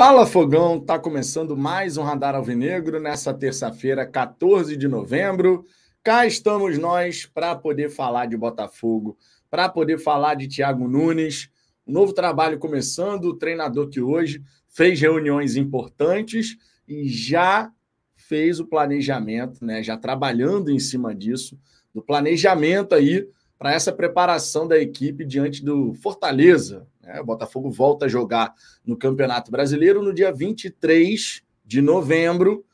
Fala Fogão, tá começando mais um Radar Alvinegro nessa terça-feira, 14 de novembro. Cá estamos nós para poder falar de Botafogo, para poder falar de Thiago Nunes. Um novo trabalho começando, o treinador que hoje fez reuniões importantes e já fez o planejamento, né? Já trabalhando em cima disso, do planejamento aí para essa preparação da equipe diante do Fortaleza. Né? O Botafogo volta a jogar no Campeonato Brasileiro no dia 23 de novembro.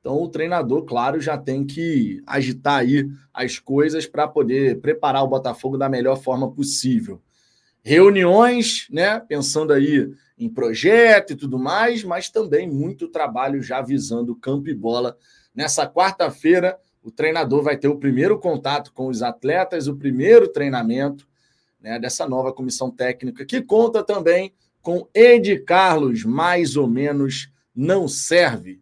Então, o treinador, claro, já tem que agitar aí as coisas para poder preparar o Botafogo da melhor forma possível. Reuniões, né? Pensando aí em projeto e tudo mais, mas também muito trabalho já visando campo e bola. Nessa quarta-feira, o treinador vai ter o primeiro contato com os atletas, o primeiro treinamento né, dessa nova comissão técnica, que conta também com Ed Carlos, mais ou menos não serve.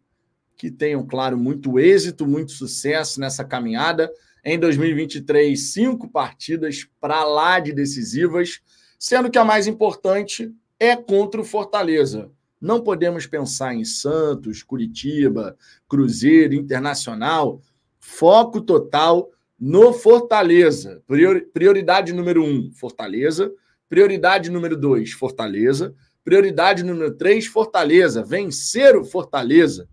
Que tenham, claro, muito êxito, muito sucesso nessa caminhada. Em 2023, cinco partidas para lá de decisivas, sendo que a mais importante é contra o Fortaleza. Não podemos pensar em Santos, Curitiba, Cruzeiro, Internacional Foco total no Fortaleza. Prioridade número um, Fortaleza. Prioridade número dois, Fortaleza. Prioridade número três, Fortaleza. Vencer o Fortaleza.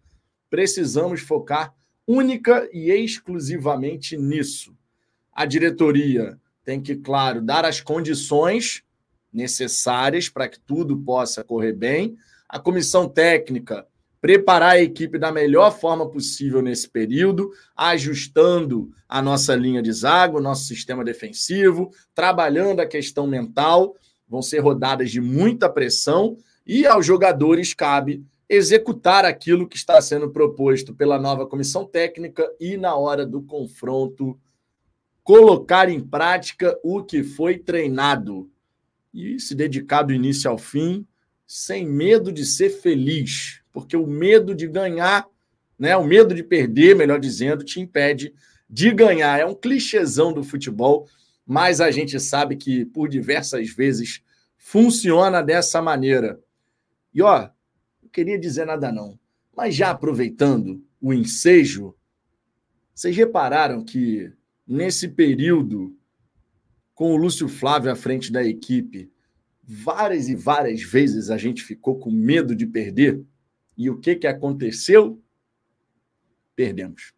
Precisamos focar única e exclusivamente nisso. A diretoria tem que, claro, dar as condições necessárias para que tudo possa correr bem. A comissão técnica preparar a equipe da melhor forma possível nesse período, ajustando a nossa linha de zaga, o nosso sistema defensivo, trabalhando a questão mental. Vão ser rodadas de muita pressão e aos jogadores cabe executar aquilo que está sendo proposto pela nova comissão técnica e, na hora do confronto, colocar em prática o que foi treinado e se dedicar do início ao fim, sem medo de ser feliz, porque o medo de ganhar, né, o medo de perder, melhor dizendo, te impede de ganhar. É um clichêzão do futebol, mas a gente sabe que por diversas vezes funciona dessa maneira. E ó, não queria dizer nada não, mas já aproveitando o ensejo, vocês repararam que nesse período com o Lúcio Flávio à frente da equipe, várias e várias vezes a gente ficou com medo de perder. E o que, que aconteceu? Perdemos.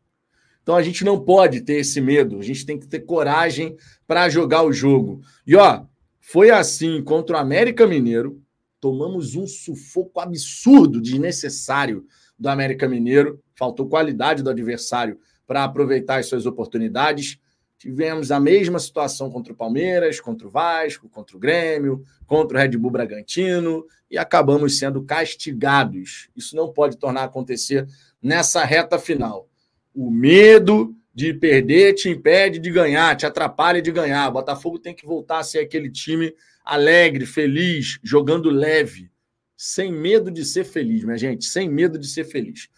Então a gente não pode ter esse medo, a gente tem que ter coragem para jogar o jogo. E ó, foi assim contra o América Mineiro, tomamos um sufoco absurdo, desnecessário do América Mineiro, faltou qualidade do adversário para aproveitar as suas oportunidades. Tivemos a mesma situação contra o Palmeiras, contra o Vasco, contra o Grêmio, contra o Red Bull Bragantino e acabamos sendo castigados. Isso não pode tornar a acontecer nessa reta final. O medo de perder te impede de ganhar, te atrapalha de ganhar. O Botafogo tem que voltar a ser aquele time alegre, feliz, jogando leve, sem medo de ser feliz, minha gente, sem medo de ser feliz.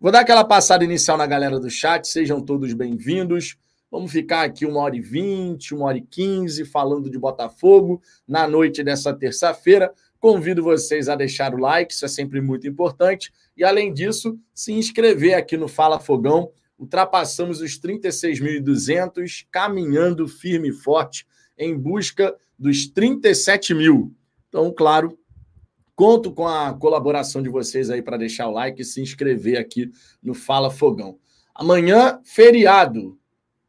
Vou dar aquela passada inicial na galera do chat, sejam todos bem-vindos. Vamos ficar aqui uma hora e vinte, uma hora e quinze falando de Botafogo na noite dessa terça-feira. Convido vocês a deixar o like, isso é sempre muito importante. E, além disso, se inscrever aqui no Fala Fogão. Ultrapassamos os 36.200, caminhando firme e forte em busca dos 37 mil. Então, claro, conto com a colaboração de vocês aí para deixar o like e se inscrever aqui no Fala Fogão. Amanhã, feriado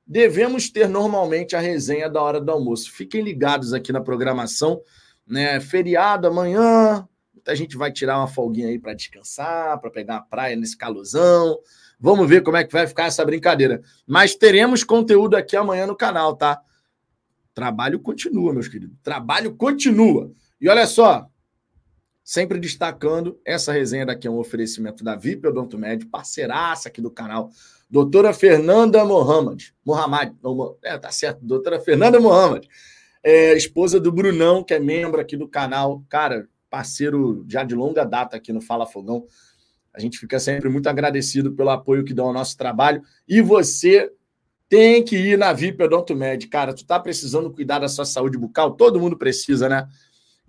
devemos ter normalmente a resenha da hora do almoço. Fiquem ligados aqui na programação, né? Feriado amanhã, a gente vai tirar uma folguinha aí para descansar, para pegar a praia nesse calosão. Vamos ver como é que vai ficar essa brincadeira. Mas teremos conteúdo aqui amanhã no canal, tá? Trabalho continua, meus queridos. Trabalho continua. E olha só, sempre destacando, essa resenha daqui é um oferecimento da VIP Odonto Médio, parceiraça aqui do canal doutora Fernanda Mohamed. Mohamed, é, tá certo, doutora Fernanda Mohamed, é, esposa do Brunão, que é membro aqui do canal, cara, parceiro já de longa data aqui no Fala Fogão. A gente fica sempre muito agradecido pelo apoio que dão ao nosso trabalho. E você tem que ir na VIP Odontomed. Cara, tu tá precisando cuidar da sua saúde bucal? Todo mundo precisa, né?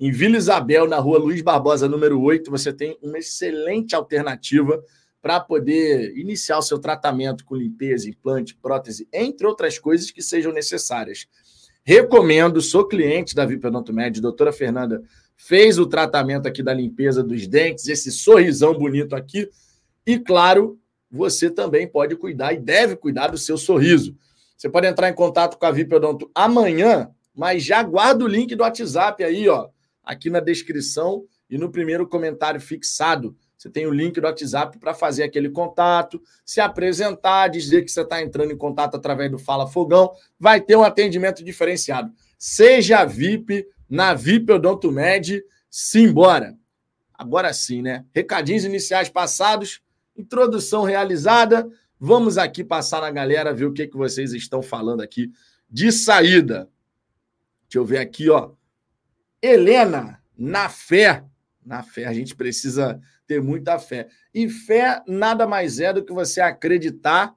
Em Vila Isabel, na rua Luiz Barbosa, número 8, você tem uma excelente alternativa para poder iniciar o seu tratamento com limpeza, implante, prótese, entre outras coisas que sejam necessárias. Recomendo, sou cliente da VIP Odontomed, doutora Fernanda fez o tratamento aqui da limpeza dos dentes, esse sorrisão bonito aqui. E claro, você também pode cuidar e deve cuidar do seu sorriso. Você pode entrar em contato com a VIP Odonto amanhã, mas já guarda o link do WhatsApp aí, ó, aqui na descrição e no primeiro comentário fixado. Você tem o link do WhatsApp para fazer aquele contato, se apresentar, dizer que você está entrando em contato através do Fala Fogão. Vai ter um atendimento diferenciado. Seja VIP na VIP Odonto Med. Simbora! Agora sim, né? Recadinhos iniciais passados, introdução realizada. Vamos aqui passar na galera, ver o que, que vocês estão falando aqui de saída. Deixa eu ver aqui, ó. Helena, na fé. Na fé, a gente precisa ter muita fé. E fé nada mais é do que você acreditar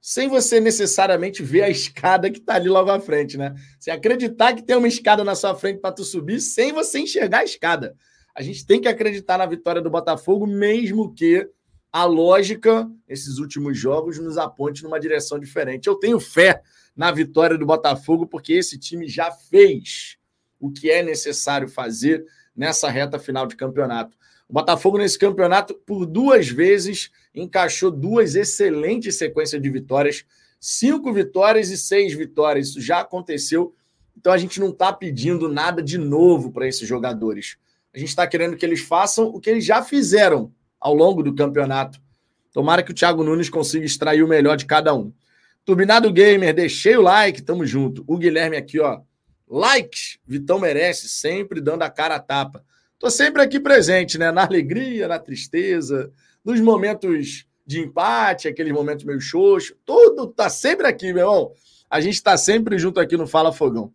sem você necessariamente ver a escada que está ali logo à frente, né? Você acreditar que tem uma escada na sua frente para tu subir sem você enxergar a escada. A gente tem que acreditar na vitória do Botafogo, mesmo que a lógica, esses últimos jogos, nos aponte numa direção diferente. Eu tenho fé na vitória do Botafogo, porque esse time já fez o que é necessário fazer nessa reta final de campeonato. O Botafogo, nesse campeonato, por duas vezes, encaixou duas excelentes sequências de vitórias. Cinco vitórias e seis vitórias. Isso já aconteceu. Então a gente não está pedindo nada de novo para esses jogadores. A gente está querendo que eles façam o que eles já fizeram ao longo do campeonato. Tomara que o Thiago Nunes consiga extrair o melhor de cada um. Turbinado Gamer, deixei o like, tamo junto. O Guilherme aqui, ó. Likes, Vitão merece, sempre dando a cara a tapa. Estou sempre aqui presente, né? Na alegria, na tristeza, nos momentos de empate, aqueles momentos meio xoxo. Tudo tá sempre aqui, meu irmão. A gente está sempre junto aqui no Fala Fogão.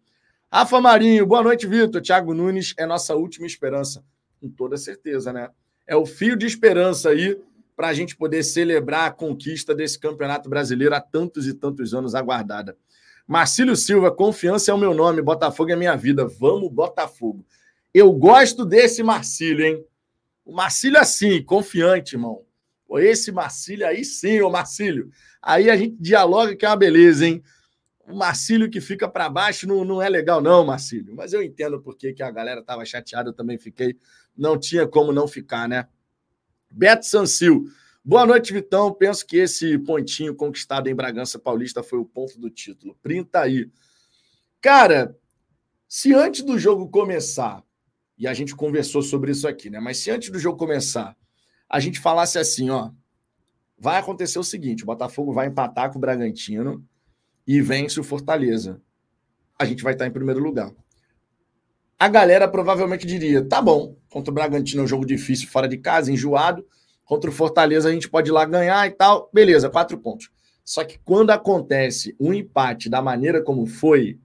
Rafa Marinho, boa noite, Vitor. Thiago Nunes é nossa última esperança. Com toda certeza, né? É o fio de esperança aí para a gente poder celebrar a conquista desse campeonato brasileiro há tantos e tantos anos aguardada. Marcílio Silva, confiança é o meu nome, Botafogo é minha vida. Vamos, Botafogo. Eu gosto desse Marcílio, hein? O Marcílio assim, confiante, irmão. Esse Marcílio aí sim, ô Marcílio. Aí a gente dialoga que é uma beleza, hein? O Marcílio que fica para baixo não, não é legal, não, Marcílio. Mas eu entendo por que a galera tava chateada, eu também fiquei. Não tinha como não ficar, né? Beto Sancil. Boa noite, Vitão. Penso que esse pontinho conquistado em Bragança Paulista foi o ponto do título. Printa aí. Cara, se antes do jogo começar e a gente conversou sobre isso aqui, né? Mas se antes do jogo começar, a gente falasse assim, ó, vai acontecer o seguinte: o Botafogo vai empatar com o Bragantino e vence o Fortaleza. A gente vai estar em primeiro lugar. A galera provavelmente diria: tá bom, contra o Bragantino é um jogo difícil, fora de casa, enjoado. Contra o Fortaleza a gente pode ir lá ganhar e tal. Beleza, quatro pontos. Só que quando acontece um empate da maneira como foi,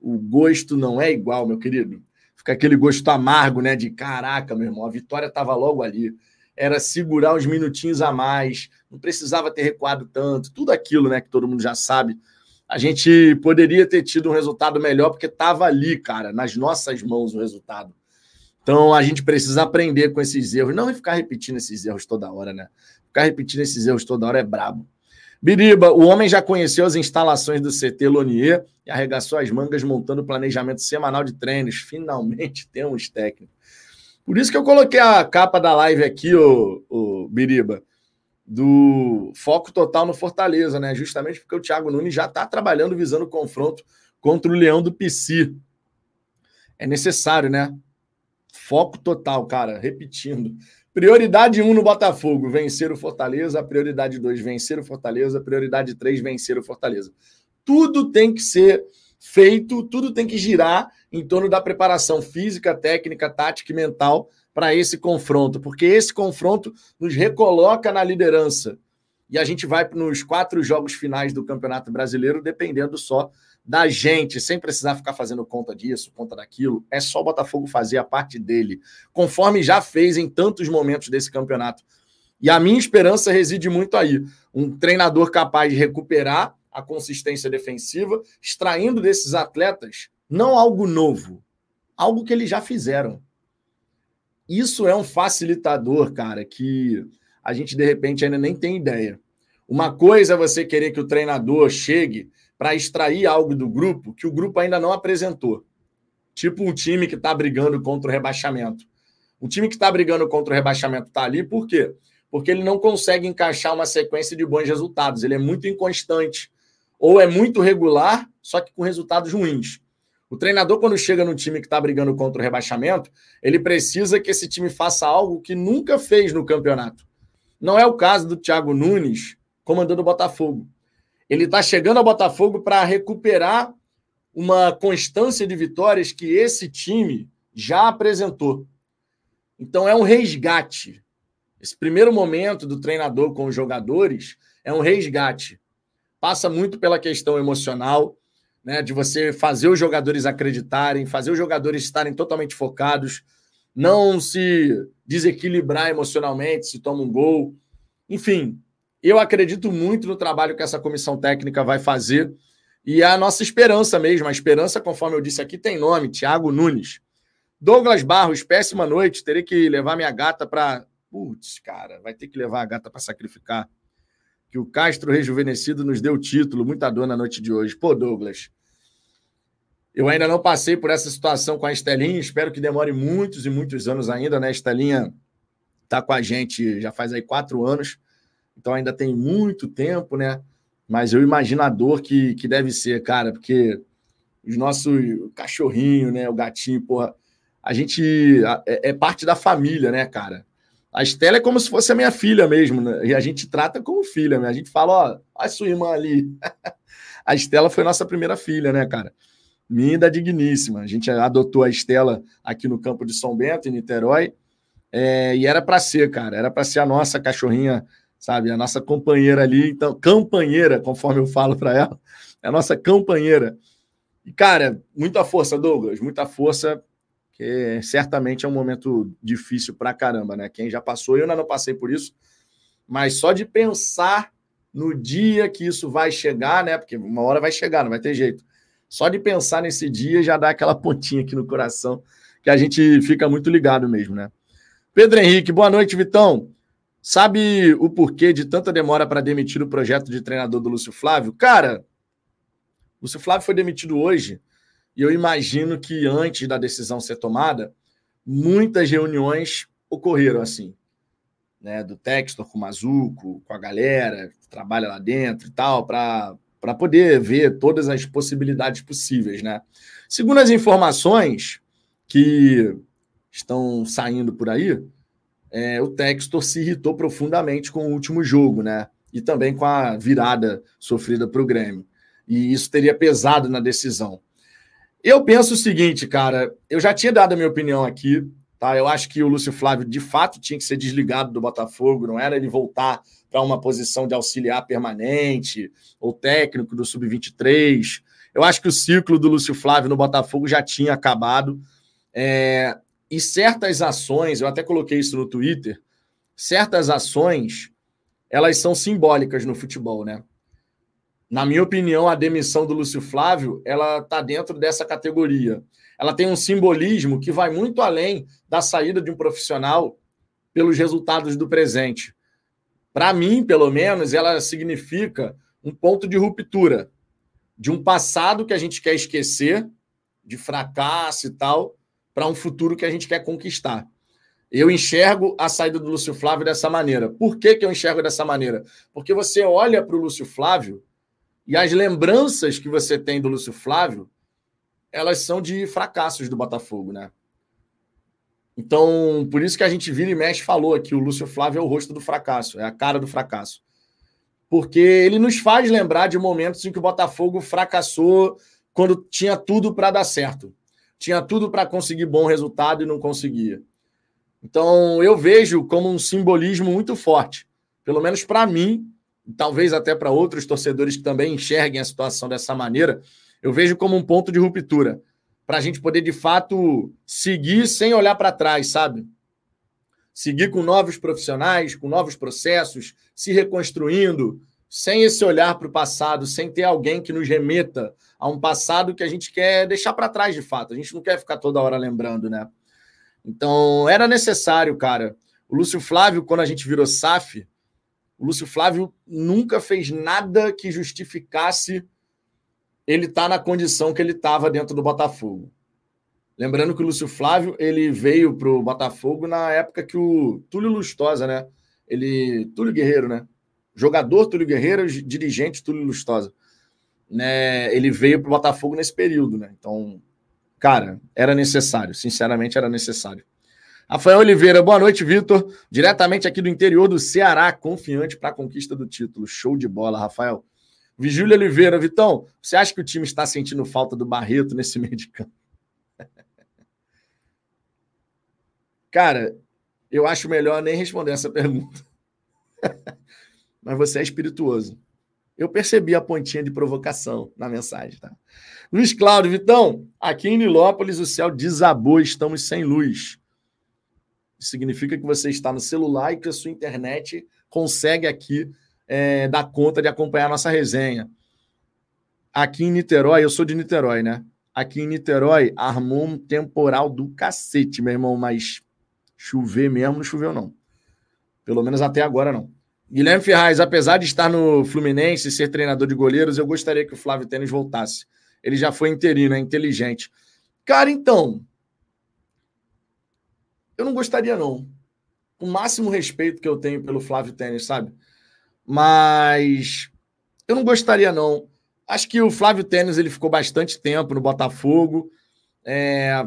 o gosto não é igual, meu querido fica aquele gosto amargo, né? De caraca, meu irmão, a vitória estava logo ali. Era segurar uns minutinhos a mais, não precisava ter recuado tanto, tudo aquilo, né? Que todo mundo já sabe. A gente poderia ter tido um resultado melhor porque estava ali, cara, nas nossas mãos o resultado. Então a gente precisa aprender com esses erros, não ficar repetindo esses erros toda hora, né? Ficar repetindo esses erros toda hora é brabo. Biriba, o homem já conheceu as instalações do CT Lonier e arregaçou as mangas montando o planejamento semanal de treinos. Finalmente temos técnico. Por isso que eu coloquei a capa da live aqui, o, o Biriba, do foco total no Fortaleza, né? Justamente porque o Thiago Nunes já está trabalhando visando o confronto contra o Leão do PC. É necessário, né? Foco total, cara. Repetindo. Prioridade 1 um no Botafogo, vencer o Fortaleza. Prioridade 2, vencer o Fortaleza. Prioridade 3, vencer o Fortaleza. Tudo tem que ser feito, tudo tem que girar em torno da preparação física, técnica, tática e mental para esse confronto, porque esse confronto nos recoloca na liderança. E a gente vai nos quatro jogos finais do Campeonato Brasileiro dependendo só da gente, sem precisar ficar fazendo conta disso, conta daquilo. É só o Botafogo fazer a parte dele, conforme já fez em tantos momentos desse campeonato. E a minha esperança reside muito aí. Um treinador capaz de recuperar a consistência defensiva, extraindo desses atletas não algo novo, algo que eles já fizeram. Isso é um facilitador, cara, que a gente de repente ainda nem tem ideia. Uma coisa é você querer que o treinador chegue para extrair algo do grupo que o grupo ainda não apresentou. Tipo um time que está brigando contra o rebaixamento. Um time que está brigando contra o rebaixamento está ali por quê? Porque ele não consegue encaixar uma sequência de bons resultados. Ele é muito inconstante. Ou é muito regular, só que com resultados ruins. O treinador, quando chega no time que está brigando contra o rebaixamento, ele precisa que esse time faça algo que nunca fez no campeonato. Não é o caso do Thiago Nunes, comandando o Botafogo. Ele está chegando ao Botafogo para recuperar uma constância de vitórias que esse time já apresentou. Então é um resgate. Esse primeiro momento do treinador com os jogadores é um resgate. Passa muito pela questão emocional, né, de você fazer os jogadores acreditarem, fazer os jogadores estarem totalmente focados, não se desequilibrar emocionalmente se toma um gol. Enfim, eu acredito muito no trabalho que essa comissão técnica vai fazer e é a nossa esperança mesmo. A esperança, conforme eu disse aqui, tem nome: Thiago Nunes. Douglas Barros, péssima noite. Terei que levar minha gata para. Putz, cara, vai ter que levar a gata para sacrificar. Que o Castro Rejuvenescido nos deu o título. Muita dor na noite de hoje. Pô, Douglas. Eu ainda não passei por essa situação com a Estelinha. Espero que demore muitos e muitos anos ainda, né? A Estelinha está com a gente já faz aí quatro anos então ainda tem muito tempo, né? Mas eu imagino a dor que, que deve ser, cara, porque os nossos cachorrinhos, né? O gatinho, porra, a gente é, é, parte da família, né, cara? A Estela é como se fosse a minha filha mesmo, né? E a gente trata como filha, né? A gente fala, ó, a sua irmã ali. a Estela foi nossa primeira filha, né, cara? Minda digníssima. A gente adotou a Estela aqui no campo de São Bento, em Niterói. É, e era para ser, cara, era para ser a nossa cachorrinha sabe? A nossa companheira ali, então, campanheira, conforme eu falo para ela, é a nossa campanheira. E, cara, muita força, Douglas, muita força, que certamente é um momento difícil para caramba, né? Quem já passou, eu ainda não passei por isso, mas só de pensar no dia que isso vai chegar, né? Porque uma hora vai chegar, não vai ter jeito. Só de pensar nesse dia já dá aquela pontinha aqui no coração que a gente fica muito ligado mesmo, né? Pedro Henrique, boa noite, Vitão. Sabe o porquê de tanta demora para demitir o projeto de treinador do Lúcio Flávio? Cara, o Lúcio Flávio foi demitido hoje e eu imagino que antes da decisão ser tomada, muitas reuniões ocorreram assim, né? Do Textor com o Mazuco, com a galera que trabalha lá dentro e tal, para poder ver todas as possibilidades possíveis, né? Segundo as informações que estão saindo por aí, é, o Textor se irritou profundamente com o último jogo, né? E também com a virada sofrida para o Grêmio. E isso teria pesado na decisão. Eu penso o seguinte, cara, eu já tinha dado a minha opinião aqui, tá? Eu acho que o Lúcio Flávio de fato tinha que ser desligado do Botafogo, não era ele voltar para uma posição de auxiliar permanente ou técnico do sub-23. Eu acho que o ciclo do Lúcio Flávio no Botafogo já tinha acabado. É, e certas ações, eu até coloquei isso no Twitter, certas ações, elas são simbólicas no futebol, né? Na minha opinião, a demissão do Lúcio Flávio, ela está dentro dessa categoria. Ela tem um simbolismo que vai muito além da saída de um profissional pelos resultados do presente. Para mim, pelo menos, ela significa um ponto de ruptura de um passado que a gente quer esquecer, de fracasso e tal, para um futuro que a gente quer conquistar. Eu enxergo a saída do Lúcio Flávio dessa maneira. Por que, que eu enxergo dessa maneira? Porque você olha para o Lúcio Flávio e as lembranças que você tem do Lúcio Flávio, elas são de fracassos do Botafogo, né? Então, por isso que a gente vira e mexe falou aqui, o Lúcio Flávio é o rosto do fracasso, é a cara do fracasso. Porque ele nos faz lembrar de momentos em que o Botafogo fracassou quando tinha tudo para dar certo tinha tudo para conseguir bom resultado e não conseguia. Então, eu vejo como um simbolismo muito forte, pelo menos para mim, talvez até para outros torcedores que também enxerguem a situação dessa maneira, eu vejo como um ponto de ruptura, para a gente poder de fato seguir sem olhar para trás, sabe? Seguir com novos profissionais, com novos processos, se reconstruindo, sem esse olhar para o passado, sem ter alguém que nos remeta a um passado que a gente quer deixar para trás de fato. A gente não quer ficar toda hora lembrando, né? Então, era necessário, cara. O Lúcio Flávio, quando a gente virou SAF, o Lúcio Flávio nunca fez nada que justificasse ele estar tá na condição que ele estava dentro do Botafogo. Lembrando que o Lúcio Flávio ele veio para o Botafogo na época que o Túlio Lustosa, né? Ele. Túlio Guerreiro, né? Jogador Túlio Guerreiro, dirigente Túlio Lustosa. Né? Ele veio para o Botafogo nesse período, né? Então, cara, era necessário. Sinceramente, era necessário. Rafael Oliveira, boa noite, Vitor. Diretamente aqui do interior do Ceará, confiante para a conquista do título. Show de bola, Rafael. Vigílio Oliveira, Vitão, você acha que o time está sentindo falta do Barreto nesse meio de campo? Cara, eu acho melhor nem responder essa pergunta. Mas você é espirituoso. Eu percebi a pontinha de provocação na mensagem, tá? Luiz Cláudio, Vitão, aqui em Nilópolis o céu desabou, estamos sem luz significa que você está no celular e que a sua internet consegue aqui é, dar conta de acompanhar a nossa resenha. Aqui em Niterói, eu sou de Niterói, né? Aqui em Niterói armou um temporal do cacete, meu irmão, mas chover mesmo não choveu, não. Pelo menos até agora não. Guilherme Ferraz, apesar de estar no Fluminense e ser treinador de goleiros, eu gostaria que o Flávio Tênis voltasse. Ele já foi interino, é inteligente. Cara, então, eu não gostaria, não. O máximo respeito que eu tenho pelo Flávio Tênis, sabe? Mas eu não gostaria, não. Acho que o Flávio Tênis ele ficou bastante tempo no Botafogo, é,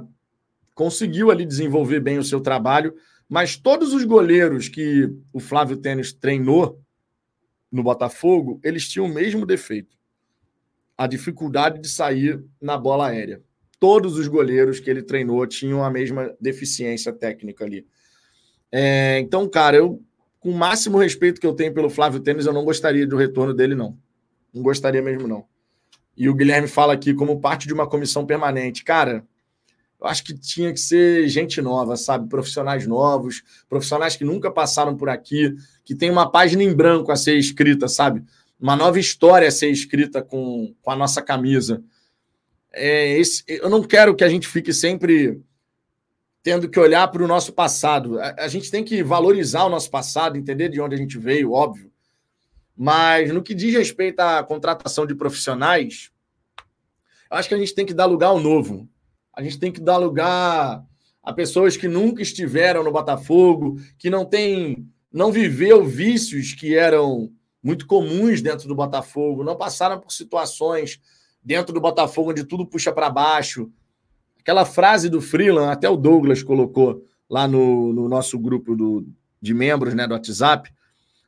conseguiu ali desenvolver bem o seu trabalho, mas todos os goleiros que o Flávio Tênis treinou no Botafogo, eles tinham o mesmo defeito: a dificuldade de sair na bola aérea todos os goleiros que ele treinou tinham a mesma deficiência técnica ali. É, então, cara, eu, com o máximo respeito que eu tenho pelo Flávio Tênis, eu não gostaria do retorno dele, não. Não gostaria mesmo, não. E o Guilherme fala aqui como parte de uma comissão permanente. Cara, eu acho que tinha que ser gente nova, sabe? Profissionais novos, profissionais que nunca passaram por aqui, que tem uma página em branco a ser escrita, sabe? Uma nova história a ser escrita com, com a nossa camisa é, esse, eu não quero que a gente fique sempre tendo que olhar para o nosso passado. A, a, gente tem que valorizar o nosso passado, entender de onde a gente veio, óbvio. Mas no que diz respeito à contratação de profissionais, eu acho que a gente tem que dar lugar ao novo. A gente tem que dar lugar a pessoas que nunca estiveram no Botafogo, que não tem, não viveu vícios que eram muito comuns dentro do Botafogo, não passaram por situações dentro do Botafogo, onde tudo puxa para baixo. Aquela frase do Freeland, até o Douglas colocou lá no, no nosso grupo do, de membros né, do WhatsApp,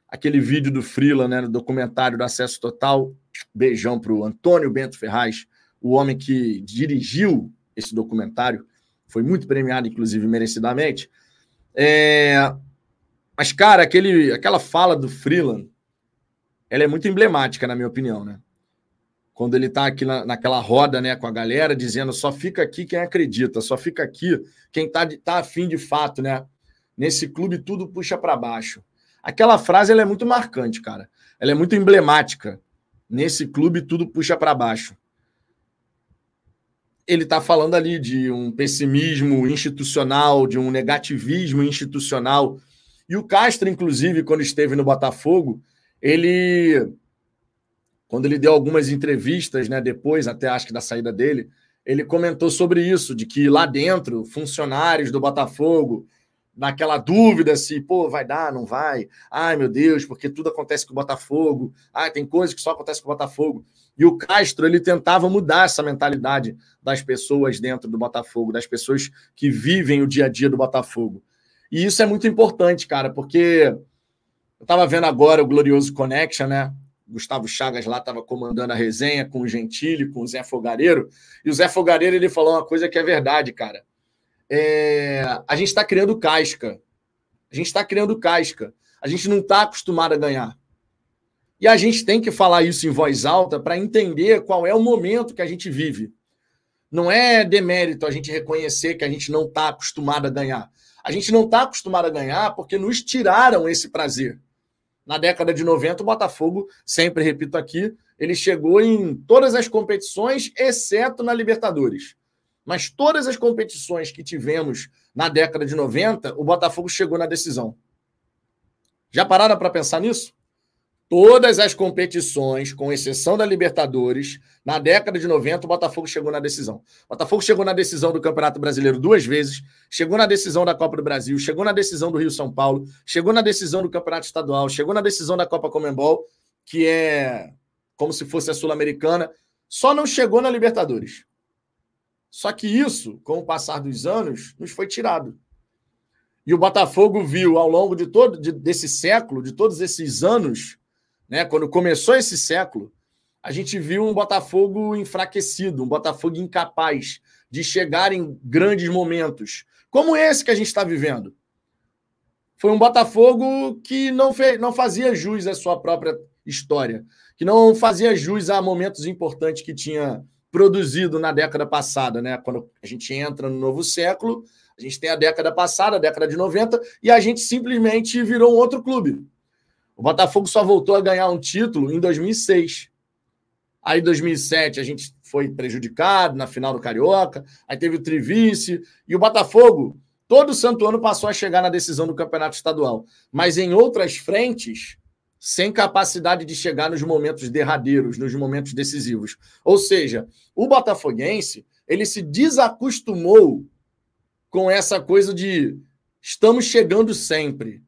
aquele vídeo do Freeland, né, no documentário do Acesso Total. Beijão para o Antônio Bento Ferraz, o homem que dirigiu esse documentário, foi muito premiado, inclusive, merecidamente. É... Mas, cara, aquele, aquela fala do Freeland, ela é muito emblemática, na minha opinião, né? quando ele está aqui na, naquela roda né, com a galera, dizendo só fica aqui quem acredita, só fica aqui quem está tá afim de fato, né? Nesse clube tudo puxa para baixo. Aquela frase ela é muito marcante, cara. Ela é muito emblemática. Nesse clube tudo puxa para baixo. Ele está falando ali de um pessimismo institucional, de um negativismo institucional. E o Castro, inclusive, quando esteve no Botafogo, ele quando ele deu algumas entrevistas, né, depois, até acho que da saída dele, ele comentou sobre isso, de que lá dentro, funcionários do Botafogo, naquela dúvida se, pô, vai dar, não vai? Ai, meu Deus, porque tudo acontece com o Botafogo. Ai, tem coisas que só acontecem com o Botafogo. E o Castro, ele tentava mudar essa mentalidade das pessoas dentro do Botafogo, das pessoas que vivem o dia a dia do Botafogo. E isso é muito importante, cara, porque eu estava vendo agora o Glorioso Connection, né? Gustavo Chagas lá estava comandando a resenha com o Gentili, com o Zé Fogareiro, e o Zé Fogareiro ele falou uma coisa que é verdade, cara. É... a gente está criando casca. A gente está criando casca. A gente não está acostumado a ganhar. E a gente tem que falar isso em voz alta para entender qual é o momento que a gente vive. Não é demérito a gente reconhecer que a gente não está acostumado a ganhar. A gente não está acostumado a ganhar porque nos tiraram esse prazer. Na década de 90, o Botafogo, sempre repito aqui, ele chegou em todas as competições, exceto na Libertadores. Mas todas as competições que tivemos na década de 90, o Botafogo chegou na decisão. Já pararam para pensar nisso? Todas as competições, com exceção da Libertadores, na década de 90, o Botafogo chegou na decisão. O Botafogo chegou na decisão do Campeonato Brasileiro duas vezes, chegou na decisão da Copa do Brasil, chegou na decisão do Rio São Paulo, chegou na decisão do Campeonato Estadual, chegou na decisão da Copa Comembol, que é como se fosse a Sul-Americana, só não chegou na Libertadores. Só que isso, com o passar dos anos, nos foi tirado. E o Botafogo viu ao longo de todo de, desse século, de todos esses anos, né, quando começou esse século, a gente viu um Botafogo enfraquecido, um Botafogo incapaz de chegar em grandes momentos, como esse que a gente está vivendo. Foi um Botafogo que não, fez, não fazia jus à sua própria história, que não fazia jus a momentos importantes que tinha produzido na década passada, né? Quando a gente entra no novo século, a gente tem a década passada, a década de 90, e a gente simplesmente virou um outro clube. O Botafogo só voltou a ganhar um título em 2006. Aí, em 2007, a gente foi prejudicado na final do Carioca. Aí teve o Trivice. E o Botafogo, todo santo ano, passou a chegar na decisão do campeonato estadual. Mas em outras frentes, sem capacidade de chegar nos momentos derradeiros, nos momentos decisivos. Ou seja, o botafoguense, ele se desacostumou com essa coisa de estamos chegando sempre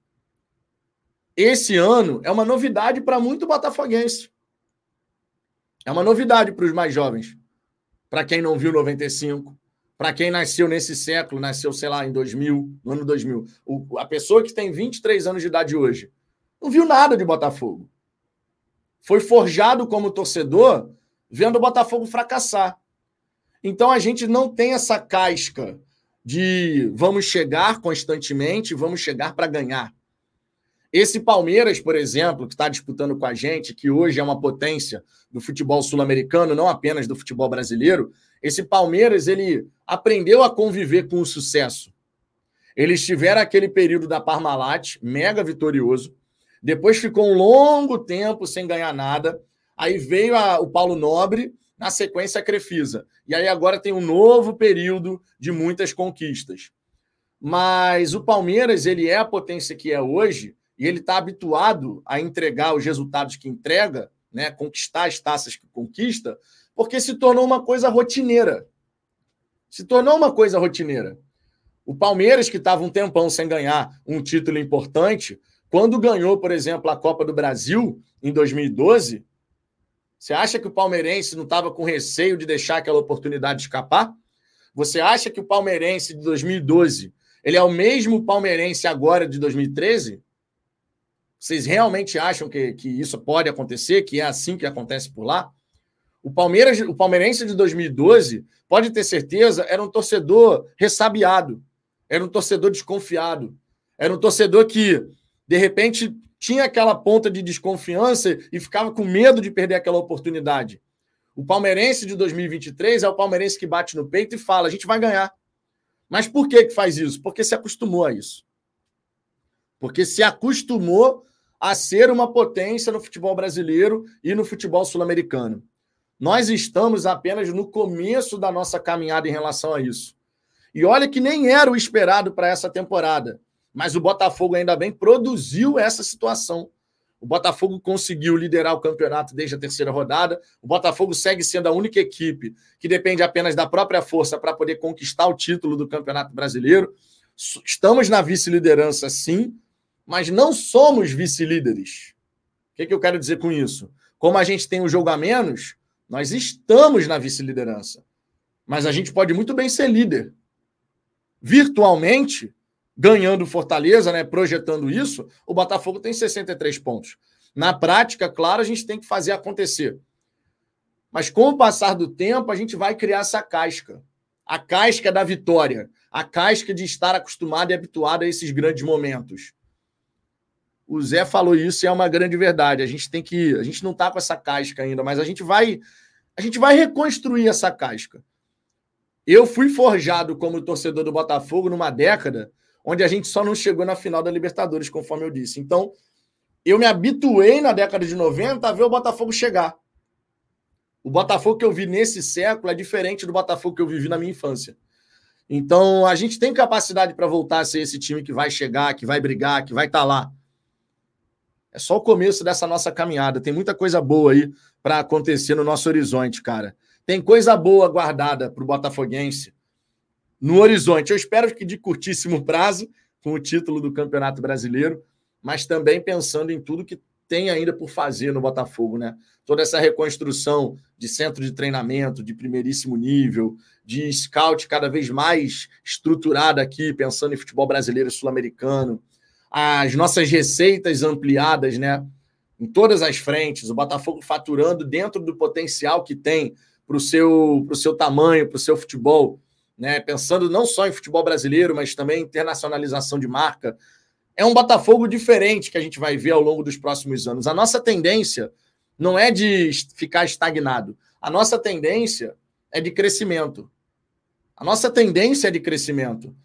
esse ano é uma novidade para muito botafoguense. É uma novidade para os mais jovens. Para quem não viu 95, para quem nasceu nesse século, nasceu, sei lá, em 2000, no ano 2000. O, a pessoa que tem 23 anos de idade hoje não viu nada de Botafogo. Foi forjado como torcedor vendo o Botafogo fracassar. Então a gente não tem essa casca de vamos chegar constantemente, vamos chegar para ganhar. Esse Palmeiras, por exemplo, que está disputando com a gente, que hoje é uma potência do futebol sul-americano, não apenas do futebol brasileiro, esse Palmeiras ele aprendeu a conviver com o sucesso. Eles tiveram aquele período da Parmalat, mega vitorioso, depois ficou um longo tempo sem ganhar nada, aí veio a, o Paulo Nobre, na sequência a Crefisa. E aí agora tem um novo período de muitas conquistas. Mas o Palmeiras, ele é a potência que é hoje, e ele está habituado a entregar os resultados que entrega, né, conquistar as taças que conquista, porque se tornou uma coisa rotineira. Se tornou uma coisa rotineira. O Palmeiras, que estava um tempão sem ganhar um título importante, quando ganhou, por exemplo, a Copa do Brasil em 2012, você acha que o palmeirense não estava com receio de deixar aquela oportunidade escapar? Você acha que o palmeirense de 2012 ele é o mesmo palmeirense agora de 2013? Vocês realmente acham que, que isso pode acontecer, que é assim que acontece por lá? O Palmeiras, o palmeirense de 2012, pode ter certeza, era um torcedor ressabiado, era um torcedor desconfiado, era um torcedor que, de repente, tinha aquela ponta de desconfiança e ficava com medo de perder aquela oportunidade. O palmeirense de 2023 é o palmeirense que bate no peito e fala: a gente vai ganhar. Mas por que, que faz isso? Porque se acostumou a isso. Porque se acostumou a ser uma potência no futebol brasileiro e no futebol sul-americano. Nós estamos apenas no começo da nossa caminhada em relação a isso. E olha que nem era o esperado para essa temporada, mas o Botafogo ainda bem produziu essa situação. O Botafogo conseguiu liderar o campeonato desde a terceira rodada. O Botafogo segue sendo a única equipe que depende apenas da própria força para poder conquistar o título do Campeonato Brasileiro. Estamos na vice-liderança, sim, mas não somos vice-líderes. O que, que eu quero dizer com isso? Como a gente tem um jogo a menos, nós estamos na vice-liderança. Mas a gente pode muito bem ser líder. Virtualmente, ganhando Fortaleza, né, projetando isso, o Botafogo tem 63 pontos. Na prática, claro, a gente tem que fazer acontecer. Mas com o passar do tempo, a gente vai criar essa casca. A casca da vitória. A casca de estar acostumado e habituado a esses grandes momentos. O Zé falou isso e é uma grande verdade. A gente tem que. A gente não está com essa casca ainda, mas a gente vai. A gente vai reconstruir essa casca. Eu fui forjado como torcedor do Botafogo numa década onde a gente só não chegou na final da Libertadores, conforme eu disse. Então, eu me habituei na década de 90 a ver o Botafogo chegar. O Botafogo que eu vi nesse século é diferente do Botafogo que eu vivi na minha infância. Então, a gente tem capacidade para voltar a ser esse time que vai chegar, que vai brigar, que vai estar tá lá. É só o começo dessa nossa caminhada. Tem muita coisa boa aí para acontecer no nosso horizonte, cara. Tem coisa boa guardada para o Botafoguense no horizonte. Eu espero que de curtíssimo prazo, com o título do Campeonato Brasileiro, mas também pensando em tudo que tem ainda por fazer no Botafogo, né? Toda essa reconstrução de centro de treinamento de primeiríssimo nível, de scout cada vez mais estruturada aqui, pensando em futebol brasileiro e sul-americano, as nossas receitas ampliadas, né? Em todas as frentes, o Botafogo faturando dentro do potencial que tem para o seu, seu tamanho, para o seu futebol, né? Pensando não só em futebol brasileiro, mas também internacionalização de marca, é um Botafogo diferente que a gente vai ver ao longo dos próximos anos. A nossa tendência não é de ficar estagnado. A nossa tendência é de crescimento. A nossa tendência é de crescimento.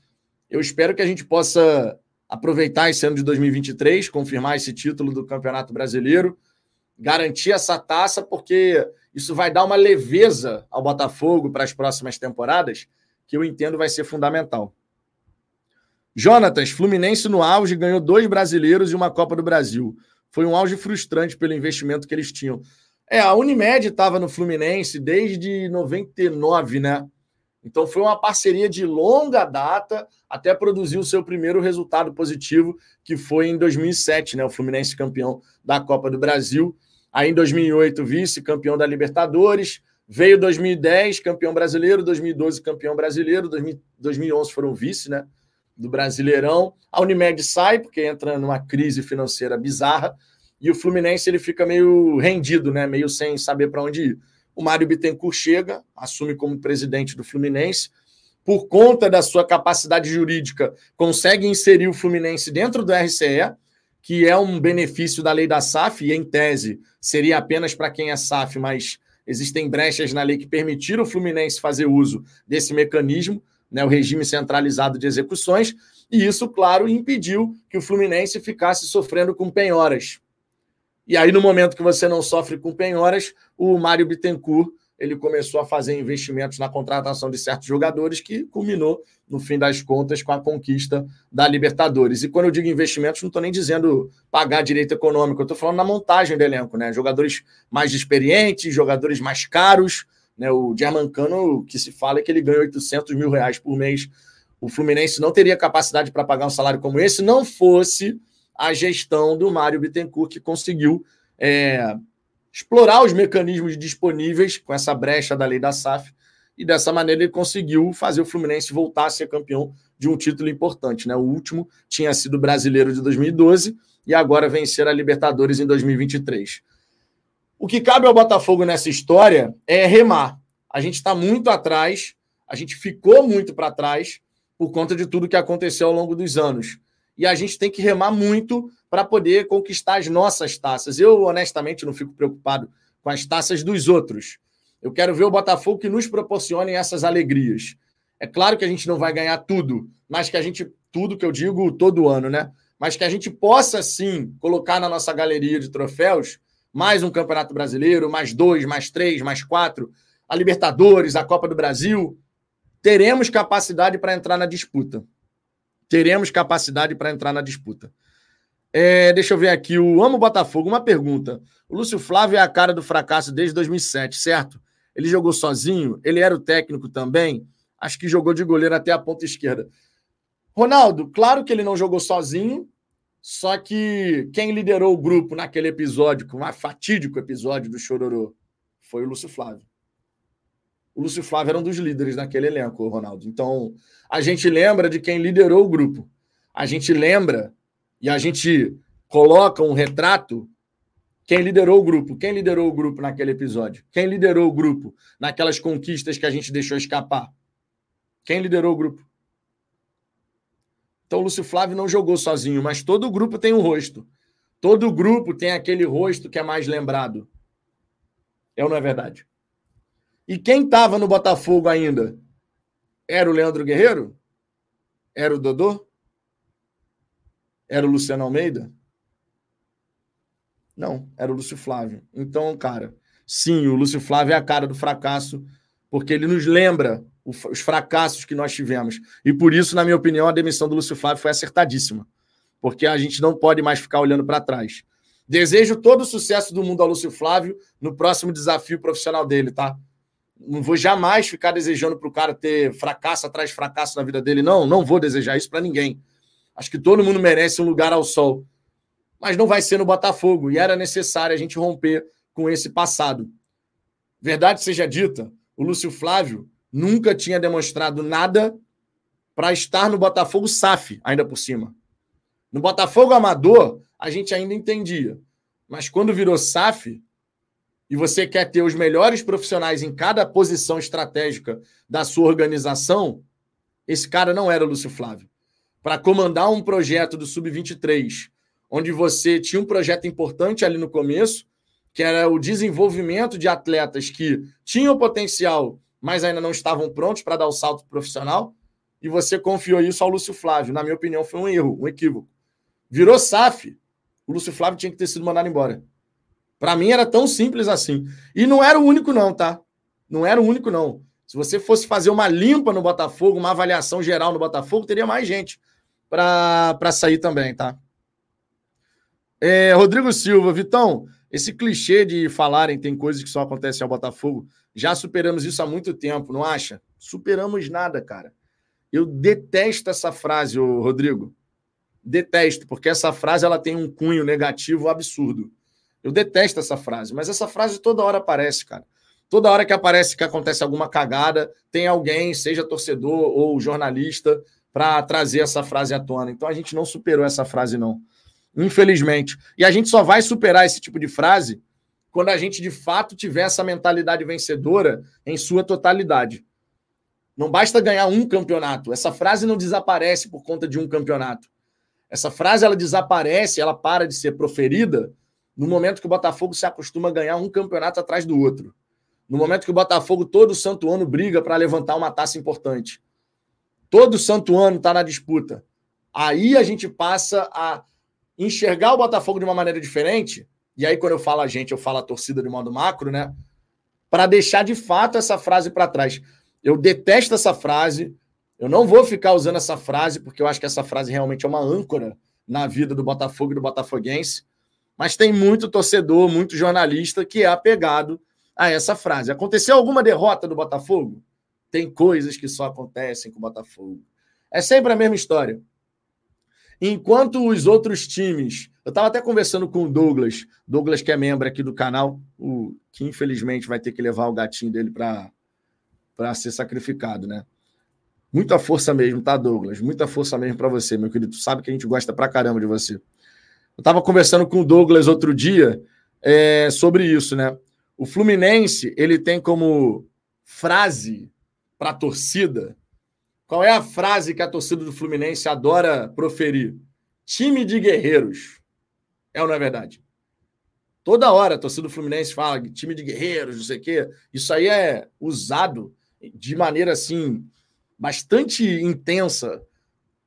Eu espero que a gente possa aproveitar esse ano de 2023, confirmar esse título do Campeonato Brasileiro, garantir essa taça, porque isso vai dar uma leveza ao Botafogo para as próximas temporadas, que eu entendo vai ser fundamental. Jonatas, Fluminense no auge ganhou dois brasileiros e uma Copa do Brasil. Foi um auge frustrante pelo investimento que eles tinham. É, a Unimed estava no Fluminense desde 99, né? Então foi uma parceria de longa data até produzir o seu primeiro resultado positivo, que foi em 2007, né? O Fluminense campeão da Copa do Brasil. Aí em 2008, vice-campeão da Libertadores. Veio 2010, campeão brasileiro. 2012, campeão brasileiro. 2011 foram vice, né? do Brasileirão. A Unimed sai, porque entra numa crise financeira bizarra, e o Fluminense ele fica meio rendido, né? meio sem saber para onde ir. O Mário Bittencourt chega, assume como presidente do Fluminense, por conta da sua capacidade jurídica, consegue inserir o Fluminense dentro do RCE, que é um benefício da lei da SAF, e em tese seria apenas para quem é SAF, mas existem brechas na lei que permitiram o Fluminense fazer uso desse mecanismo né, o regime centralizado de execuções, e isso, claro, impediu que o Fluminense ficasse sofrendo com penhoras. E aí, no momento que você não sofre com penhoras, o Mário Bittencourt ele começou a fazer investimentos na contratação de certos jogadores, que culminou, no fim das contas, com a conquista da Libertadores. E quando eu digo investimentos, não estou nem dizendo pagar direito econômico, eu estou falando na montagem do elenco, né? Jogadores mais experientes, jogadores mais caros, né? O Germancano, que se fala é que ele ganha 800 mil reais por mês. O Fluminense não teria capacidade para pagar um salário como esse, não fosse a gestão do Mário Bittencourt, que conseguiu é, explorar os mecanismos disponíveis com essa brecha da lei da SAF, e dessa maneira ele conseguiu fazer o Fluminense voltar a ser campeão de um título importante. Né? O último tinha sido o brasileiro de 2012 e agora vencer a Libertadores em 2023. O que cabe ao Botafogo nessa história é remar. A gente está muito atrás, a gente ficou muito para trás por conta de tudo que aconteceu ao longo dos anos. E a gente tem que remar muito para poder conquistar as nossas taças. Eu, honestamente, não fico preocupado com as taças dos outros. Eu quero ver o Botafogo que nos proporcione essas alegrias. É claro que a gente não vai ganhar tudo, mas que a gente, tudo que eu digo todo ano, né? Mas que a gente possa sim colocar na nossa galeria de troféus mais um Campeonato Brasileiro, mais dois, mais três, mais quatro, a Libertadores, a Copa do Brasil, teremos capacidade para entrar na disputa. Teremos capacidade para entrar na disputa. É, deixa eu ver aqui, o Amo Botafogo, uma pergunta. O Lúcio Flávio é a cara do fracasso desde 2007, certo? Ele jogou sozinho, ele era o técnico também, acho que jogou de goleiro até a ponta esquerda. Ronaldo, claro que ele não jogou sozinho, só que quem liderou o grupo naquele episódio, com um fatídico episódio do Chororô, foi o Lúcio Flávio. O Lúcio Flávio era um dos líderes naquele elenco, Ronaldo. Então, a gente lembra de quem liderou o grupo. A gente lembra e a gente coloca um retrato quem liderou o grupo? Quem liderou o grupo naquele episódio? Quem liderou o grupo naquelas conquistas que a gente deixou escapar? Quem liderou o grupo? Então o Lúcio Flávio não jogou sozinho, mas todo grupo tem um rosto. Todo grupo tem aquele rosto que é mais lembrado. É ou não é verdade? E quem estava no Botafogo ainda? Era o Leandro Guerreiro? Era o Dodô? Era o Luciano Almeida? Não, era o Lúcio Flávio. Então, cara, sim, o Lúcio Flávio é a cara do fracasso, porque ele nos lembra os fracassos que nós tivemos. E por isso, na minha opinião, a demissão do Lúcio Flávio foi acertadíssima. Porque a gente não pode mais ficar olhando para trás. Desejo todo o sucesso do mundo ao Lúcio Flávio no próximo desafio profissional dele, tá? Não vou jamais ficar desejando para o cara ter fracasso atrás de fracasso na vida dele. Não, não vou desejar isso para ninguém. Acho que todo mundo merece um lugar ao sol. Mas não vai ser no Botafogo. E era necessário a gente romper com esse passado. Verdade seja dita, o Lúcio Flávio nunca tinha demonstrado nada para estar no Botafogo SAF, ainda por cima. No Botafogo Amador, a gente ainda entendia. Mas quando virou SAF, e você quer ter os melhores profissionais em cada posição estratégica da sua organização, esse cara não era o Lúcio Flávio. Para comandar um projeto do Sub-23, onde você tinha um projeto importante ali no começo, que era o desenvolvimento de atletas que tinham potencial, mas ainda não estavam prontos para dar o salto profissional, e você confiou isso ao Lúcio Flávio. Na minha opinião, foi um erro, um equívoco. Virou SAF, o Lúcio Flávio tinha que ter sido mandado embora. Para mim era tão simples assim. E não era o único, não, tá? Não era o único, não. Se você fosse fazer uma limpa no Botafogo, uma avaliação geral no Botafogo, teria mais gente para sair também, tá? É, Rodrigo Silva, Vitão, esse clichê de falarem tem coisas que só acontecem ao Botafogo, já superamos isso há muito tempo, não acha? Superamos nada, cara. Eu detesto essa frase, Rodrigo. Detesto, porque essa frase ela tem um cunho negativo absurdo. Eu detesto essa frase, mas essa frase toda hora aparece, cara. Toda hora que aparece que acontece alguma cagada, tem alguém, seja torcedor ou jornalista, para trazer essa frase à tona. Então a gente não superou essa frase, não. Infelizmente. E a gente só vai superar esse tipo de frase quando a gente de fato tiver essa mentalidade vencedora em sua totalidade. Não basta ganhar um campeonato. Essa frase não desaparece por conta de um campeonato. Essa frase ela desaparece, ela para de ser proferida no momento que o Botafogo se acostuma a ganhar um campeonato atrás do outro. No momento que o Botafogo todo santo ano briga para levantar uma taça importante. Todo santo ano está na disputa. Aí a gente passa a enxergar o Botafogo de uma maneira diferente. E aí, quando eu falo a gente, eu falo a torcida de modo macro, né? Para deixar de fato essa frase para trás. Eu detesto essa frase, eu não vou ficar usando essa frase, porque eu acho que essa frase realmente é uma âncora na vida do Botafogo e do Botafoguense. Mas tem muito torcedor, muito jornalista que é apegado a essa frase. Aconteceu alguma derrota do Botafogo? Tem coisas que só acontecem com o Botafogo. É sempre a mesma história. Enquanto os outros times. Eu estava até conversando com o Douglas, Douglas que é membro aqui do canal, o, que infelizmente vai ter que levar o gatinho dele para ser sacrificado, né? Muita força mesmo, tá, Douglas? Muita força mesmo para você, meu querido. Tu sabe que a gente gosta pra caramba de você. Eu estava conversando com o Douglas outro dia é, sobre isso, né? O Fluminense, ele tem como frase para a torcida. Qual é a frase que a torcida do Fluminense adora proferir? Time de guerreiros. É ou não é verdade? Toda hora a torcida do Fluminense fala time de guerreiros, não sei o quê. Isso aí é usado de maneira assim bastante intensa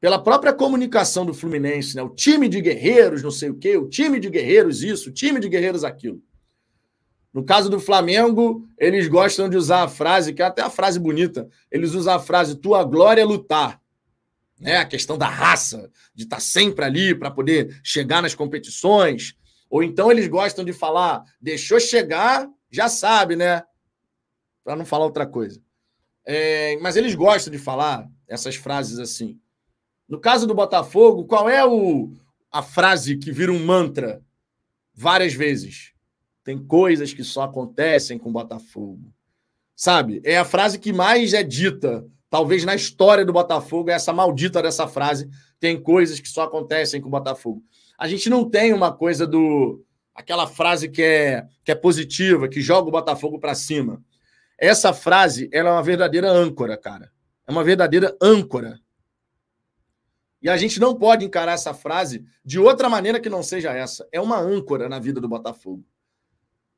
pela própria comunicação do Fluminense, né? O time de guerreiros, não sei o quê, o time de guerreiros isso, o time de guerreiros aquilo. No caso do Flamengo, eles gostam de usar a frase, que é até a frase bonita, eles usam a frase tua glória é lutar. Né? A questão da raça, de estar sempre ali para poder chegar nas competições. Ou então eles gostam de falar, deixou chegar, já sabe, né? Para não falar outra coisa. É, mas eles gostam de falar essas frases assim. No caso do Botafogo, qual é o, a frase que vira um mantra várias vezes? Tem coisas que só acontecem com o Botafogo. Sabe? É a frase que mais é dita, talvez na história do Botafogo, é essa maldita dessa frase. Tem coisas que só acontecem com o Botafogo. A gente não tem uma coisa do. aquela frase que é, que é positiva, que joga o Botafogo para cima. Essa frase ela é uma verdadeira âncora, cara. É uma verdadeira âncora. E a gente não pode encarar essa frase de outra maneira que não seja essa. É uma âncora na vida do Botafogo.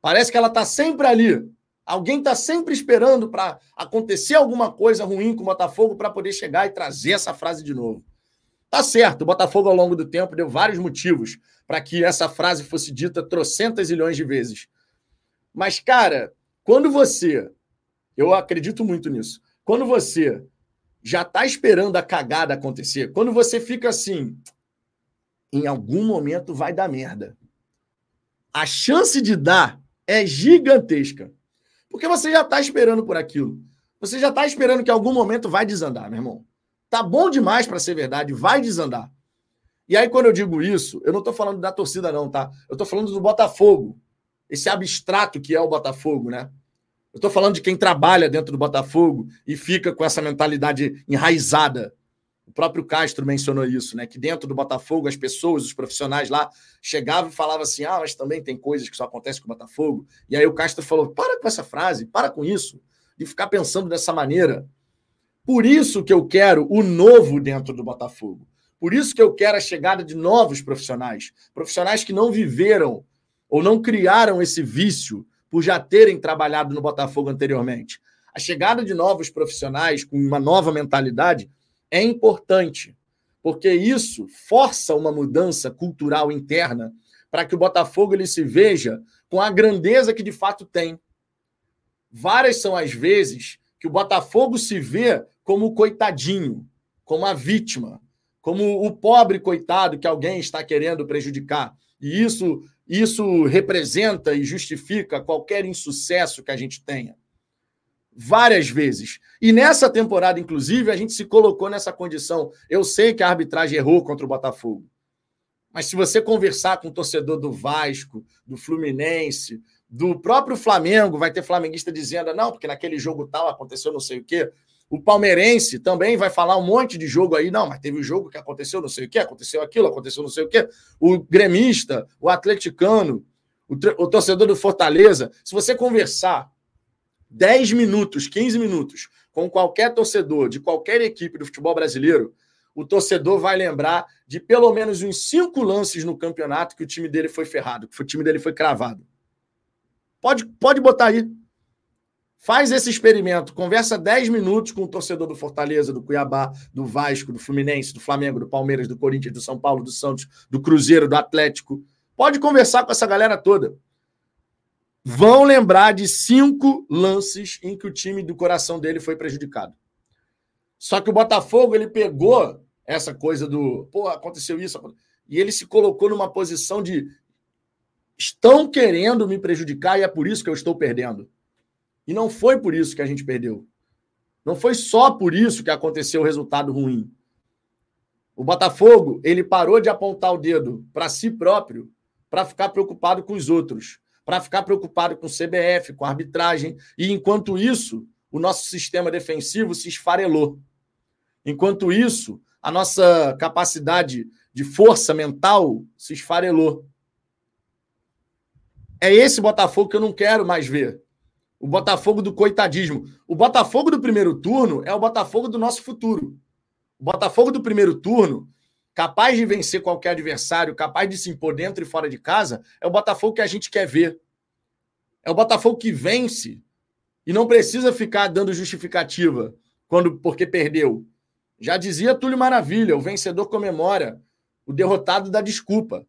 Parece que ela está sempre ali. Alguém está sempre esperando para acontecer alguma coisa ruim com o Botafogo para poder chegar e trazer essa frase de novo. Tá certo, o Botafogo, ao longo do tempo, deu vários motivos para que essa frase fosse dita trocentas milhões de vezes. Mas, cara, quando você. Eu acredito muito nisso. Quando você já está esperando a cagada acontecer, quando você fica assim, em algum momento vai dar merda. A chance de dar é gigantesca. Porque você já está esperando por aquilo. Você já está esperando que em algum momento vai desandar, meu irmão. Tá bom demais para ser verdade, vai desandar. E aí, quando eu digo isso, eu não estou falando da torcida, não, tá? Eu estou falando do Botafogo. Esse abstrato que é o Botafogo, né? Eu estou falando de quem trabalha dentro do Botafogo e fica com essa mentalidade enraizada. O próprio Castro mencionou isso, né? Que dentro do Botafogo, as pessoas, os profissionais lá, chegavam e falavam assim: ah, mas também tem coisas que só acontecem com o Botafogo. E aí o Castro falou: para com essa frase, para com isso, de ficar pensando dessa maneira. Por isso que eu quero o novo dentro do Botafogo. Por isso que eu quero a chegada de novos profissionais. Profissionais que não viveram ou não criaram esse vício por já terem trabalhado no Botafogo anteriormente. A chegada de novos profissionais com uma nova mentalidade é importante, porque isso força uma mudança cultural interna para que o Botafogo ele se veja com a grandeza que de fato tem. Várias são as vezes que o Botafogo se vê como o coitadinho, como a vítima, como o pobre coitado que alguém está querendo prejudicar. E isso, isso representa e justifica qualquer insucesso que a gente tenha. Várias vezes. E nessa temporada, inclusive, a gente se colocou nessa condição. Eu sei que a arbitragem errou contra o Botafogo. Mas se você conversar com o torcedor do Vasco, do Fluminense, do próprio Flamengo, vai ter flamenguista dizendo: não, porque naquele jogo tal aconteceu não sei o quê. O palmeirense também vai falar um monte de jogo aí. Não, mas teve um jogo que aconteceu não sei o que, aconteceu aquilo, aconteceu não sei o que. O gremista, o atleticano, o, o torcedor do Fortaleza. Se você conversar 10 minutos, 15 minutos com qualquer torcedor de qualquer equipe do futebol brasileiro, o torcedor vai lembrar de pelo menos uns cinco lances no campeonato que o time dele foi ferrado, que o time dele foi cravado. Pode, pode botar aí. Faz esse experimento, conversa 10 minutos com o torcedor do Fortaleza, do Cuiabá, do Vasco, do Fluminense, do Flamengo, do Palmeiras, do Corinthians, do São Paulo, do Santos, do Cruzeiro, do Atlético. Pode conversar com essa galera toda. Vão lembrar de cinco lances em que o time do coração dele foi prejudicado. Só que o Botafogo ele pegou essa coisa do, pô, aconteceu isso, e ele se colocou numa posição de estão querendo me prejudicar e é por isso que eu estou perdendo. E não foi por isso que a gente perdeu. Não foi só por isso que aconteceu o resultado ruim. O Botafogo, ele parou de apontar o dedo para si próprio para ficar preocupado com os outros, para ficar preocupado com o CBF, com a arbitragem. E enquanto isso, o nosso sistema defensivo se esfarelou. Enquanto isso, a nossa capacidade de força mental se esfarelou. É esse Botafogo que eu não quero mais ver. O Botafogo do coitadismo. O Botafogo do primeiro turno é o Botafogo do nosso futuro. O Botafogo do primeiro turno, capaz de vencer qualquer adversário, capaz de se impor dentro e fora de casa, é o Botafogo que a gente quer ver. É o Botafogo que vence e não precisa ficar dando justificativa quando porque perdeu. Já dizia Túlio Maravilha, o vencedor comemora, o derrotado dá desculpa.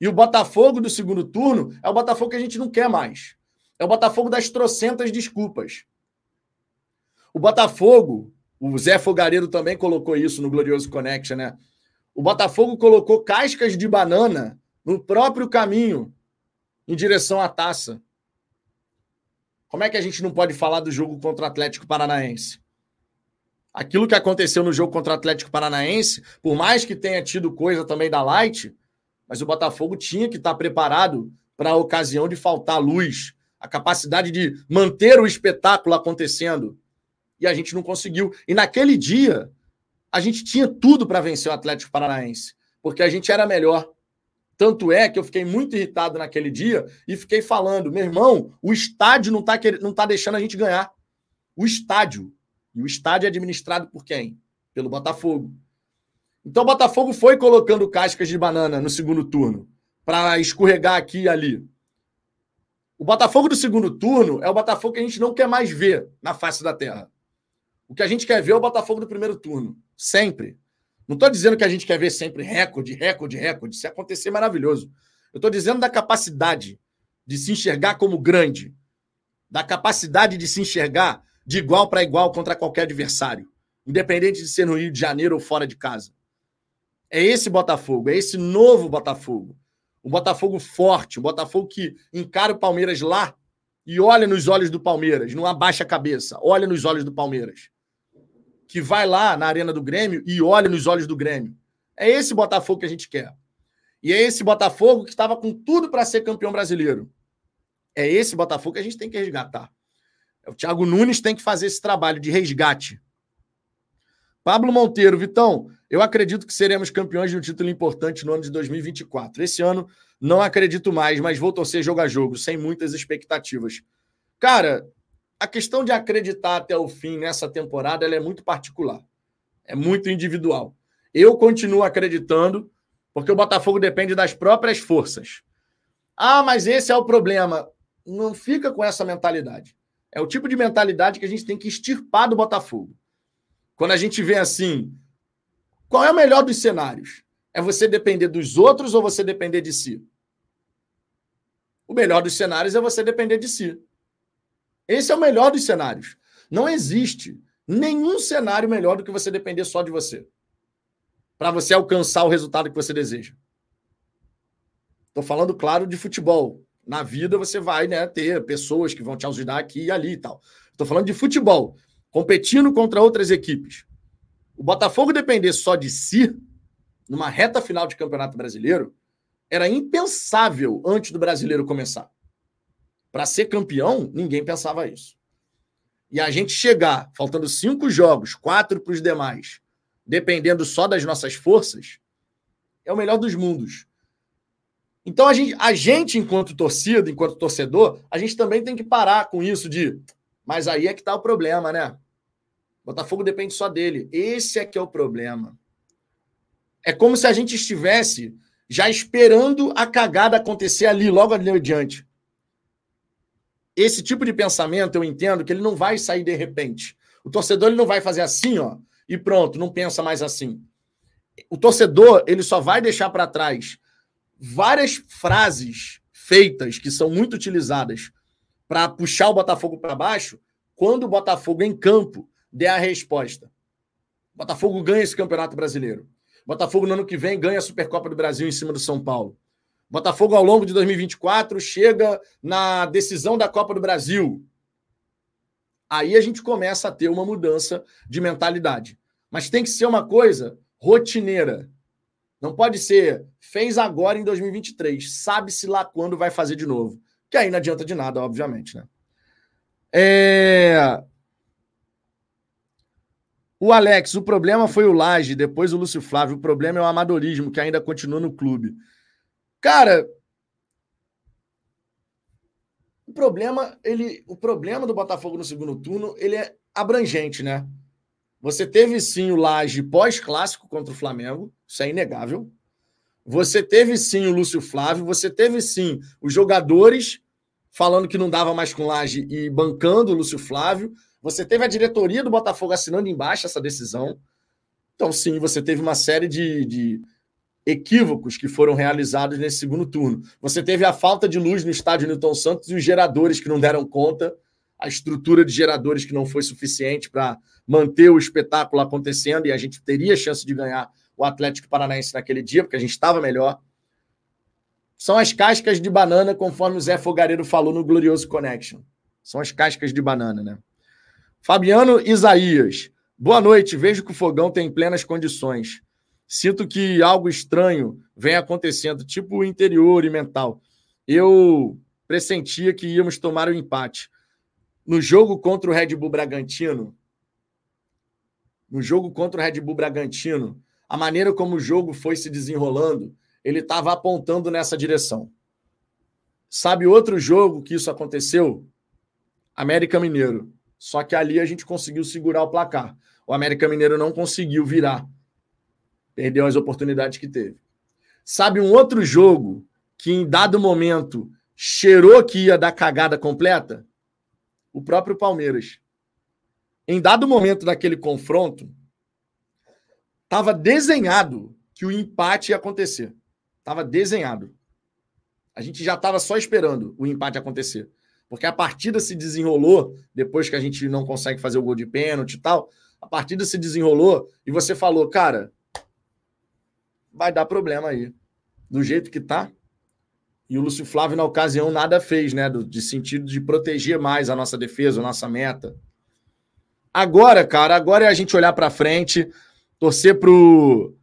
E o Botafogo do segundo turno é o Botafogo que a gente não quer mais. É o Botafogo das trocentas desculpas. O Botafogo, o Zé Fogareiro também colocou isso no Glorioso Connection, né? O Botafogo colocou cascas de banana no próprio caminho em direção à taça. Como é que a gente não pode falar do jogo contra o Atlético Paranaense? Aquilo que aconteceu no jogo contra o Atlético Paranaense, por mais que tenha tido coisa também da Light, mas o Botafogo tinha que estar preparado para a ocasião de faltar luz, a capacidade de manter o espetáculo acontecendo. E a gente não conseguiu. E naquele dia, a gente tinha tudo para vencer o Atlético Paranaense, porque a gente era melhor. Tanto é que eu fiquei muito irritado naquele dia e fiquei falando: meu irmão, o estádio não está não tá deixando a gente ganhar. O estádio. E o estádio é administrado por quem? Pelo Botafogo. Então o Botafogo foi colocando cascas de banana no segundo turno para escorregar aqui e ali. O Botafogo do segundo turno é o Botafogo que a gente não quer mais ver na face da terra. O que a gente quer ver é o Botafogo do primeiro turno. Sempre. Não estou dizendo que a gente quer ver sempre recorde, recorde, recorde. Se acontecer, maravilhoso. Eu estou dizendo da capacidade de se enxergar como grande, da capacidade de se enxergar de igual para igual contra qualquer adversário, independente de ser no Rio de Janeiro ou fora de casa. É esse Botafogo, é esse novo Botafogo. Um Botafogo forte, um Botafogo que encara o Palmeiras lá e olha nos olhos do Palmeiras, não abaixa a cabeça, olha nos olhos do Palmeiras. Que vai lá na arena do Grêmio e olha nos olhos do Grêmio. É esse Botafogo que a gente quer. E é esse Botafogo que estava com tudo para ser campeão brasileiro. É esse Botafogo que a gente tem que resgatar. O Thiago Nunes tem que fazer esse trabalho de resgate. Pablo Monteiro, Vitão, eu acredito que seremos campeões de um título importante no ano de 2024. Esse ano não acredito mais, mas vou torcer jogo a jogo, sem muitas expectativas. Cara, a questão de acreditar até o fim nessa temporada é muito particular. É muito individual. Eu continuo acreditando, porque o Botafogo depende das próprias forças. Ah, mas esse é o problema. Não fica com essa mentalidade. É o tipo de mentalidade que a gente tem que extirpar do Botafogo. Quando a gente vê assim, qual é o melhor dos cenários? É você depender dos outros ou você depender de si? O melhor dos cenários é você depender de si. Esse é o melhor dos cenários. Não existe nenhum cenário melhor do que você depender só de você. Para você alcançar o resultado que você deseja. Estou falando, claro, de futebol. Na vida você vai né, ter pessoas que vão te ajudar aqui e ali e tal. Estou falando de futebol, competindo contra outras equipes. O Botafogo depender só de si, numa reta final de Campeonato Brasileiro, era impensável antes do brasileiro começar. Para ser campeão, ninguém pensava isso. E a gente chegar, faltando cinco jogos, quatro para os demais, dependendo só das nossas forças, é o melhor dos mundos. Então, a gente, a gente, enquanto torcida, enquanto torcedor, a gente também tem que parar com isso de. Mas aí é que está o problema, né? Botafogo depende só dele. Esse é que é o problema. É como se a gente estivesse já esperando a cagada acontecer ali, logo ali adiante. Esse tipo de pensamento, eu entendo que ele não vai sair de repente. O torcedor ele não vai fazer assim, ó, e pronto, não pensa mais assim. O torcedor, ele só vai deixar para trás várias frases feitas que são muito utilizadas para puxar o Botafogo para baixo, quando o Botafogo em campo der a resposta. O Botafogo ganha esse Campeonato Brasileiro. O Botafogo no ano que vem ganha a Supercopa do Brasil em cima do São Paulo. O Botafogo ao longo de 2024 chega na decisão da Copa do Brasil. Aí a gente começa a ter uma mudança de mentalidade. Mas tem que ser uma coisa rotineira. Não pode ser, fez agora em 2023, sabe-se lá quando vai fazer de novo. Que aí não adianta de nada, obviamente, né? É... O Alex, o problema foi o Laje, depois o Lúcio Flávio. O problema é o amadorismo, que ainda continua no clube. Cara, o problema, ele, o problema do Botafogo no segundo turno, ele é abrangente, né? Você teve sim o Laje pós-clássico contra o Flamengo, isso é inegável. Você teve sim o Lúcio Flávio, você teve sim os jogadores falando que não dava mais com Laje e bancando o Lúcio Flávio. Você teve a diretoria do Botafogo assinando embaixo essa decisão. Então, sim, você teve uma série de, de equívocos que foram realizados nesse segundo turno. Você teve a falta de luz no estádio Newton Santos e os geradores que não deram conta a estrutura de geradores que não foi suficiente para manter o espetáculo acontecendo e a gente teria chance de ganhar o Atlético Paranaense naquele dia, porque a gente estava melhor. São as cascas de banana, conforme o Zé Fogareiro falou no Glorioso Connection. São as cascas de banana, né? Fabiano Isaías. Boa noite. Vejo que o fogão tem plenas condições. Sinto que algo estranho vem acontecendo, tipo interior e mental. Eu pressentia que íamos tomar o um empate no jogo contra o Red Bull Bragantino, no jogo contra o Red Bull Bragantino, a maneira como o jogo foi se desenrolando, ele estava apontando nessa direção. Sabe outro jogo que isso aconteceu? América Mineiro. Só que ali a gente conseguiu segurar o placar. O América Mineiro não conseguiu virar. Perdeu as oportunidades que teve. Sabe um outro jogo que em dado momento cheirou que ia dar cagada completa? o próprio Palmeiras. Em dado momento daquele confronto, Tava desenhado que o empate ia acontecer. Tava desenhado. A gente já estava só esperando o empate acontecer. Porque a partida se desenrolou depois que a gente não consegue fazer o gol de pênalti e tal. A partida se desenrolou e você falou, cara, vai dar problema aí. Do jeito que tá. E o Lúcio Flávio, na ocasião, nada fez, né? Do, de sentido de proteger mais a nossa defesa, a nossa meta. Agora, cara, agora é a gente olhar para frente, torcer pro,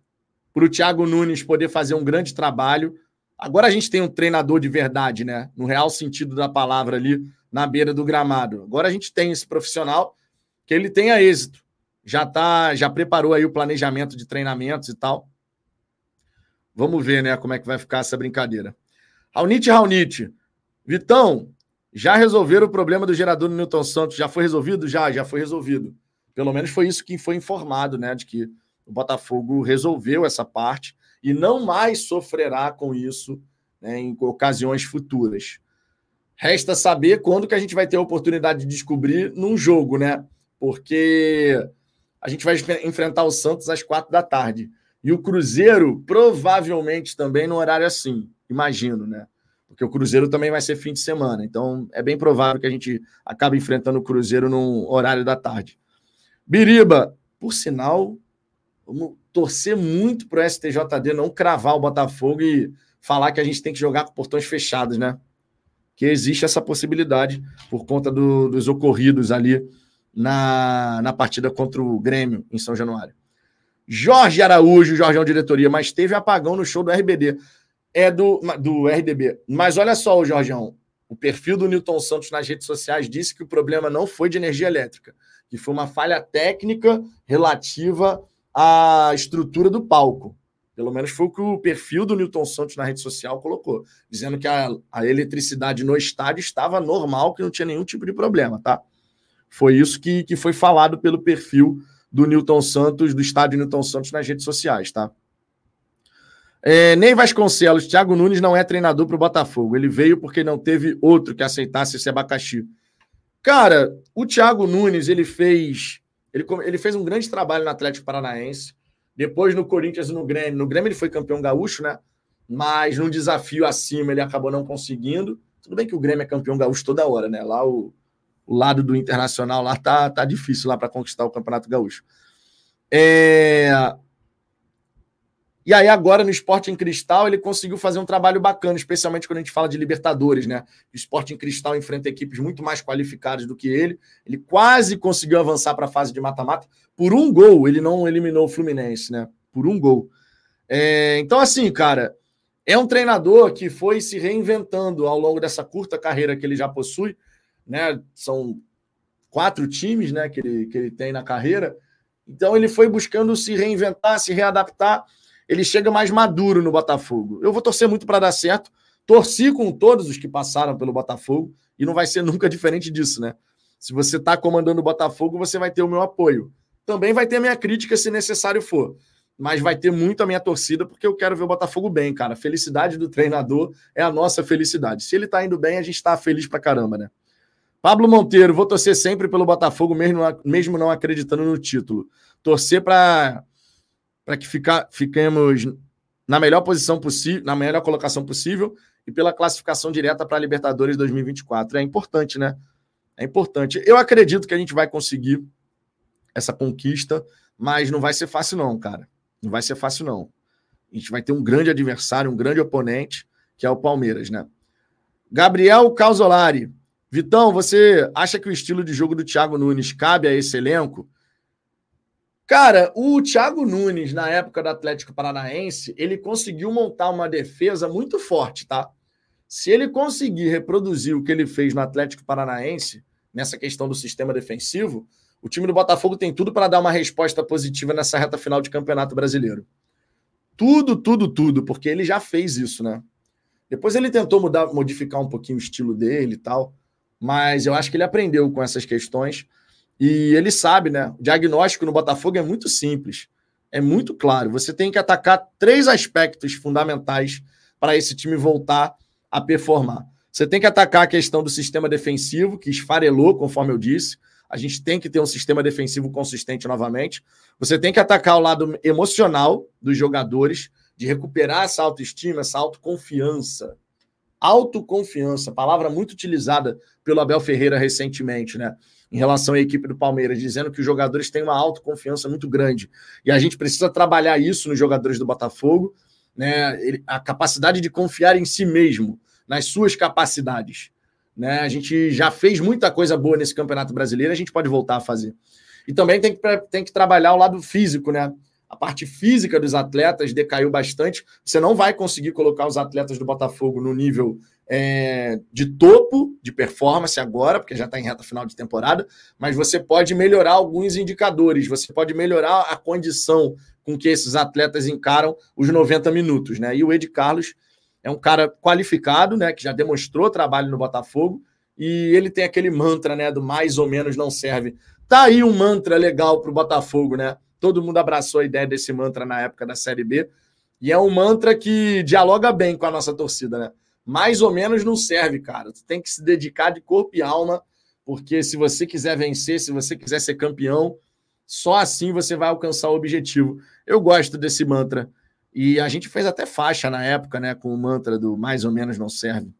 pro Thiago Nunes poder fazer um grande trabalho Agora a gente tem um treinador de verdade, né? No real sentido da palavra ali na beira do gramado. Agora a gente tem esse profissional que ele tenha êxito. Já tá, já preparou aí o planejamento de treinamentos e tal. Vamos ver, né, como é que vai ficar essa brincadeira. Raunite Raunite. Vitão, já resolveram o problema do gerador do Newton Santos? Já foi resolvido? Já, já foi resolvido. Pelo menos foi isso que foi informado, né? De que o Botafogo resolveu essa parte e não mais sofrerá com isso né, em ocasiões futuras. Resta saber quando que a gente vai ter a oportunidade de descobrir num jogo, né? Porque a gente vai enfrentar o Santos às quatro da tarde. E o Cruzeiro, provavelmente também no horário assim, imagino, né? Porque o Cruzeiro também vai ser fim de semana. Então é bem provável que a gente acabe enfrentando o Cruzeiro no horário da tarde. Biriba, por sinal, vamos torcer muito para o STJD não cravar o Botafogo e falar que a gente tem que jogar com portões fechados, né? Que existe essa possibilidade por conta do, dos ocorridos ali na, na partida contra o Grêmio em São Januário. Jorge Araújo, Jorgeão Diretoria, mas teve apagão no show do RBD. É do, do RDB. Mas olha só, o Jorgeão, o perfil do Newton Santos nas redes sociais disse que o problema não foi de energia elétrica, que foi uma falha técnica relativa a estrutura do palco. Pelo menos foi o que o perfil do Newton Santos na rede social colocou, dizendo que a, a eletricidade no estádio estava normal, que não tinha nenhum tipo de problema, tá? Foi isso que, que foi falado pelo perfil do Newton Santos, do estádio Newton Santos nas redes sociais, tá? É, Ney Vasconcelos, Thiago Nunes não é treinador para o Botafogo. Ele veio porque não teve outro que aceitasse esse abacaxi. Cara, o Thiago Nunes, ele fez ele, ele fez um grande trabalho no Atlético Paranaense. Depois no Corinthians e no Grêmio. No Grêmio ele foi campeão gaúcho, né? Mas num desafio acima ele acabou não conseguindo. Tudo bem que o Grêmio é campeão gaúcho toda hora, né? Lá o, o lado do Internacional lá tá, tá difícil lá para conquistar o Campeonato Gaúcho. É... E aí, agora, no Esporte em Cristal, ele conseguiu fazer um trabalho bacana, especialmente quando a gente fala de Libertadores, né? O Esporte em Cristal enfrenta equipes muito mais qualificadas do que ele. Ele quase conseguiu avançar para a fase de mata-mata. Por um gol, ele não eliminou o Fluminense, né? Por um gol. É... Então, assim, cara, é um treinador que foi se reinventando ao longo dessa curta carreira que ele já possui, né? São quatro times, né, que ele, que ele tem na carreira. Então, ele foi buscando se reinventar, se readaptar ele chega mais maduro no Botafogo. Eu vou torcer muito para dar certo. Torci com todos os que passaram pelo Botafogo e não vai ser nunca diferente disso, né? Se você está comandando o Botafogo, você vai ter o meu apoio. Também vai ter a minha crítica se necessário for. Mas vai ter muito a minha torcida, porque eu quero ver o Botafogo bem, cara. A felicidade do treinador é a nossa felicidade. Se ele está indo bem, a gente está feliz pra caramba, né? Pablo Monteiro, vou torcer sempre pelo Botafogo, mesmo, mesmo não acreditando no título. Torcer para para que fica, fiquemos na melhor posição possível, na melhor colocação possível e pela classificação direta para a Libertadores 2024. É importante, né? É importante. Eu acredito que a gente vai conseguir essa conquista, mas não vai ser fácil, não, cara. Não vai ser fácil, não. A gente vai ter um grande adversário, um grande oponente, que é o Palmeiras, né? Gabriel Causolari. Vitão, você acha que o estilo de jogo do Thiago Nunes cabe a esse elenco? Cara, o Thiago Nunes, na época do Atlético Paranaense, ele conseguiu montar uma defesa muito forte, tá? Se ele conseguir reproduzir o que ele fez no Atlético Paranaense, nessa questão do sistema defensivo, o time do Botafogo tem tudo para dar uma resposta positiva nessa reta final de Campeonato Brasileiro. Tudo, tudo, tudo, porque ele já fez isso, né? Depois ele tentou mudar, modificar um pouquinho o estilo dele e tal, mas eu acho que ele aprendeu com essas questões. E ele sabe, né? O diagnóstico no Botafogo é muito simples, é muito claro. Você tem que atacar três aspectos fundamentais para esse time voltar a performar. Você tem que atacar a questão do sistema defensivo, que esfarelou, conforme eu disse. A gente tem que ter um sistema defensivo consistente novamente. Você tem que atacar o lado emocional dos jogadores, de recuperar essa autoestima, essa autoconfiança. Autoconfiança, palavra muito utilizada pelo Abel Ferreira recentemente, né? Em relação à equipe do Palmeiras, dizendo que os jogadores têm uma autoconfiança muito grande. E a gente precisa trabalhar isso nos jogadores do Botafogo, né? A capacidade de confiar em si mesmo, nas suas capacidades. Né? A gente já fez muita coisa boa nesse Campeonato Brasileiro, a gente pode voltar a fazer. E também tem que, tem que trabalhar o lado físico, né? A parte física dos atletas decaiu bastante. Você não vai conseguir colocar os atletas do Botafogo no nível é, de topo de performance agora, porque já está em reta final de temporada, mas você pode melhorar alguns indicadores, você pode melhorar a condição com que esses atletas encaram os 90 minutos, né? E o Ed Carlos é um cara qualificado, né? Que já demonstrou trabalho no Botafogo, e ele tem aquele mantra, né? Do mais ou menos não serve. Tá aí um mantra legal para o Botafogo, né? Todo mundo abraçou a ideia desse mantra na época da Série B. E é um mantra que dialoga bem com a nossa torcida, né? Mais ou menos não serve, cara. Tu tem que se dedicar de corpo e alma, porque se você quiser vencer, se você quiser ser campeão, só assim você vai alcançar o objetivo. Eu gosto desse mantra. E a gente fez até faixa na época, né? Com o mantra do mais ou menos não serve.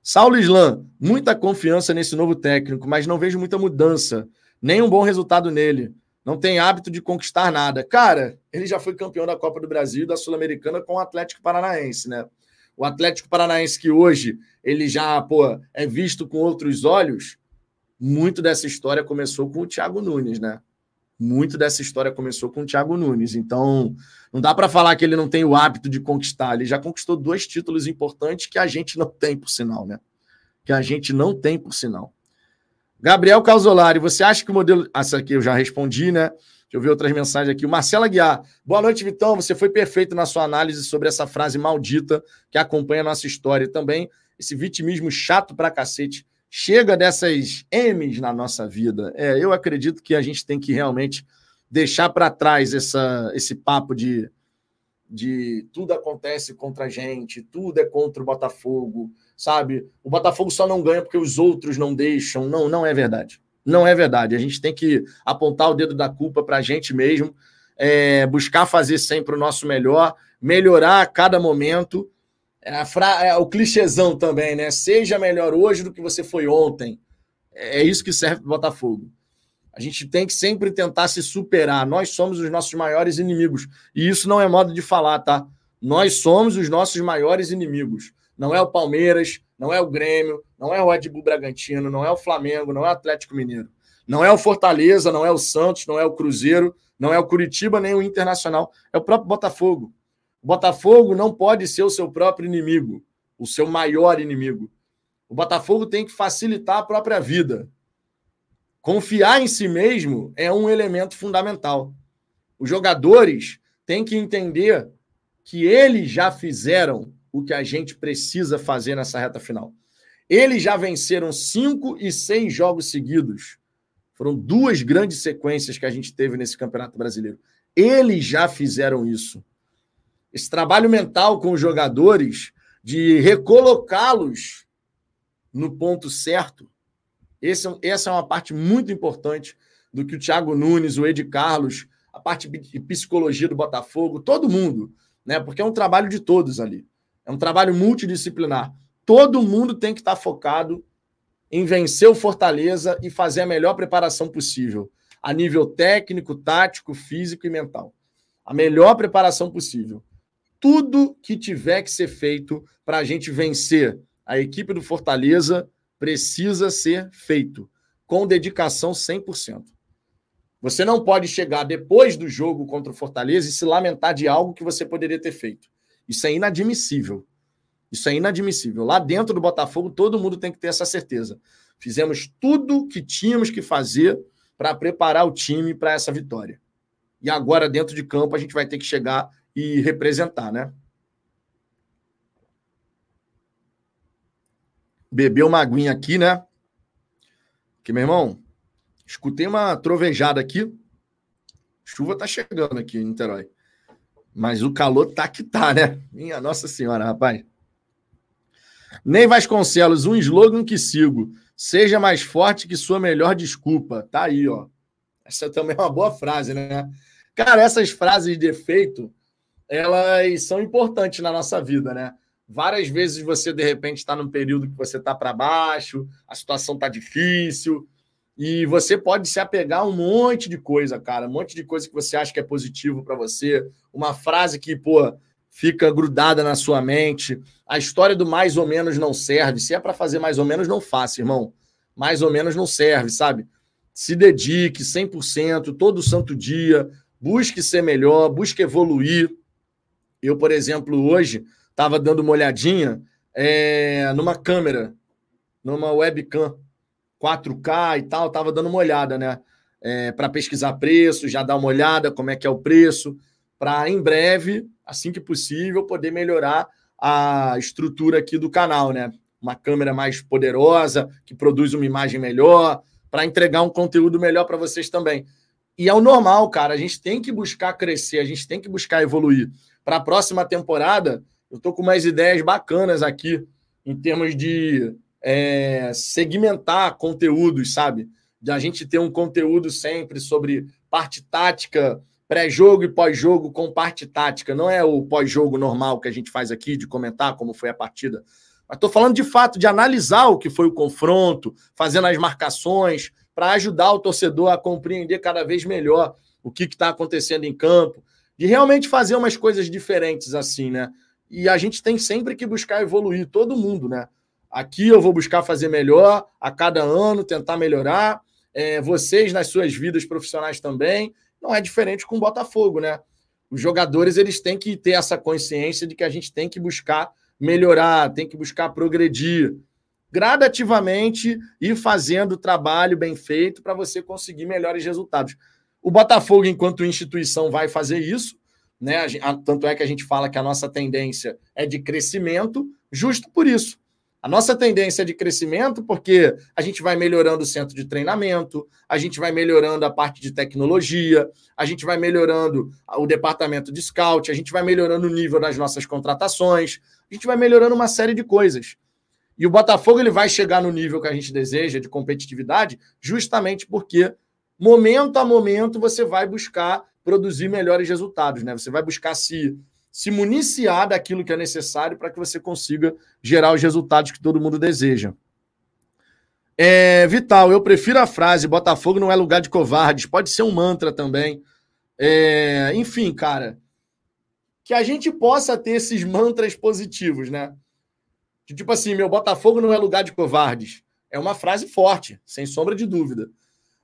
Saulo Islam, muita confiança nesse novo técnico, mas não vejo muita mudança, nem um bom resultado nele não tem hábito de conquistar nada. Cara, ele já foi campeão da Copa do Brasil e da Sul-Americana com o Atlético Paranaense, né? O Atlético Paranaense que hoje ele já, pô, é visto com outros olhos, muito dessa história começou com o Thiago Nunes, né? Muito dessa história começou com o Thiago Nunes. Então, não dá para falar que ele não tem o hábito de conquistar. Ele já conquistou dois títulos importantes que a gente não tem, por sinal, né? Que a gente não tem, por sinal. Gabriel Calzolari, você acha que o modelo. Essa aqui eu já respondi, né? Eu ver outras mensagens aqui. O Marcelo Aguiar. Boa noite, Vitão. Você foi perfeito na sua análise sobre essa frase maldita que acompanha a nossa história. E também esse vitimismo chato pra cacete. Chega dessas M's na nossa vida. É, eu acredito que a gente tem que realmente deixar para trás essa, esse papo de, de tudo acontece contra a gente, tudo é contra o Botafogo sabe? O Botafogo só não ganha porque os outros não deixam. Não, não é verdade. Não é verdade. A gente tem que apontar o dedo da culpa para a gente mesmo, é, buscar fazer sempre o nosso melhor, melhorar a cada momento. É, fra... é o clichêzão também, né? Seja melhor hoje do que você foi ontem. É isso que serve para o Botafogo. A gente tem que sempre tentar se superar. Nós somos os nossos maiores inimigos. E isso não é modo de falar, tá? Nós somos os nossos maiores inimigos não é o Palmeiras, não é o Grêmio, não é o Red Bull Bragantino, não é o Flamengo, não é o Atlético Mineiro. Não é o Fortaleza, não é o Santos, não é o Cruzeiro, não é o Curitiba, nem o Internacional. É o próprio Botafogo. O Botafogo não pode ser o seu próprio inimigo, o seu maior inimigo. O Botafogo tem que facilitar a própria vida. Confiar em si mesmo é um elemento fundamental. Os jogadores têm que entender que eles já fizeram o que a gente precisa fazer nessa reta final. Eles já venceram cinco e seis jogos seguidos. Foram duas grandes sequências que a gente teve nesse Campeonato Brasileiro. Eles já fizeram isso. Esse trabalho mental com os jogadores, de recolocá-los no ponto certo, esse, é essa é uma parte muito importante do que o Thiago Nunes, o Ed Carlos, a parte de psicologia do Botafogo, todo mundo, né? Porque é um trabalho de todos ali. É um trabalho multidisciplinar. Todo mundo tem que estar focado em vencer o Fortaleza e fazer a melhor preparação possível, a nível técnico, tático, físico e mental. A melhor preparação possível. Tudo que tiver que ser feito para a gente vencer a equipe do Fortaleza precisa ser feito com dedicação 100%. Você não pode chegar depois do jogo contra o Fortaleza e se lamentar de algo que você poderia ter feito. Isso é inadmissível. Isso é inadmissível. Lá dentro do Botafogo, todo mundo tem que ter essa certeza. Fizemos tudo que tínhamos que fazer para preparar o time para essa vitória. E agora, dentro de campo, a gente vai ter que chegar e representar, né? Beber uma aguinha aqui, né? Que, meu irmão, escutei uma trovejada aqui. Chuva tá chegando aqui em Niterói. Mas o calor tá que tá, né? Minha Nossa Senhora, rapaz. Nem Vasconcelos, um slogan que sigo. Seja mais forte que sua melhor desculpa. Tá aí, ó. Essa também é uma boa frase, né? Cara, essas frases de efeito, elas são importantes na nossa vida, né? Várias vezes você, de repente, está num período que você está para baixo, a situação está difícil, e você pode se apegar a um monte de coisa, cara, um monte de coisa que você acha que é positivo para você, uma frase que, pô, fica grudada na sua mente. A história do mais ou menos não serve. Se é para fazer mais ou menos, não faça, irmão. Mais ou menos não serve, sabe? Se dedique 100% todo santo dia, busque ser melhor, busque evoluir. Eu, por exemplo, hoje estava dando uma olhadinha é, numa câmera, numa webcam 4K e tal, estava dando uma olhada, né? É, para pesquisar preço, já dar uma olhada como é que é o preço, para em breve, assim que possível, poder melhorar a estrutura aqui do canal, né? Uma câmera mais poderosa, que produz uma imagem melhor, para entregar um conteúdo melhor para vocês também. E é o normal, cara. A gente tem que buscar crescer, a gente tem que buscar evoluir. Para a próxima temporada, eu estou com umas ideias bacanas aqui, em termos de é, segmentar conteúdos, sabe? De a gente ter um conteúdo sempre sobre parte tática, pré-jogo e pós-jogo com parte tática. Não é o pós-jogo normal que a gente faz aqui, de comentar como foi a partida. Mas estou falando de fato de analisar o que foi o confronto, fazendo as marcações, para ajudar o torcedor a compreender cada vez melhor o que está acontecendo em campo, de realmente fazer umas coisas diferentes assim, né? E a gente tem sempre que buscar evoluir, todo mundo, né? Aqui eu vou buscar fazer melhor a cada ano, tentar melhorar. É, vocês nas suas vidas profissionais também. Não é diferente com o Botafogo, né? Os jogadores eles têm que ter essa consciência de que a gente tem que buscar melhorar, tem que buscar progredir gradativamente e fazendo trabalho bem feito para você conseguir melhores resultados. O Botafogo, enquanto instituição, vai fazer isso, né? Tanto é que a gente fala que a nossa tendência é de crescimento, justo por isso. A nossa tendência é de crescimento porque a gente vai melhorando o centro de treinamento, a gente vai melhorando a parte de tecnologia, a gente vai melhorando o departamento de scout, a gente vai melhorando o nível das nossas contratações, a gente vai melhorando uma série de coisas. E o Botafogo ele vai chegar no nível que a gente deseja de competitividade, justamente porque momento a momento você vai buscar produzir melhores resultados, né? Você vai buscar se se municiar daquilo que é necessário para que você consiga gerar os resultados que todo mundo deseja. É, Vital, eu prefiro a frase Botafogo não é lugar de covardes. Pode ser um mantra também. É, enfim, cara, que a gente possa ter esses mantras positivos, né? Tipo assim, meu Botafogo não é lugar de covardes. É uma frase forte, sem sombra de dúvida.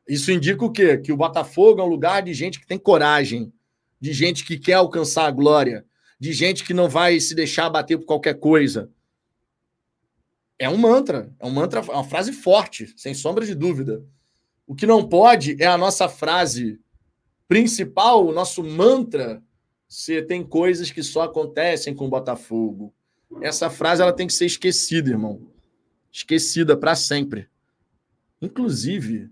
Isso indica o quê? Que o Botafogo é um lugar de gente que tem coragem, de gente que quer alcançar a glória, de gente que não vai se deixar bater por qualquer coisa. É um mantra, é um mantra, é uma frase forte, sem sombra de dúvida. O que não pode é a nossa frase principal, o nosso mantra, se tem coisas que só acontecem com o Botafogo. Essa frase ela tem que ser esquecida, irmão. Esquecida para sempre. Inclusive,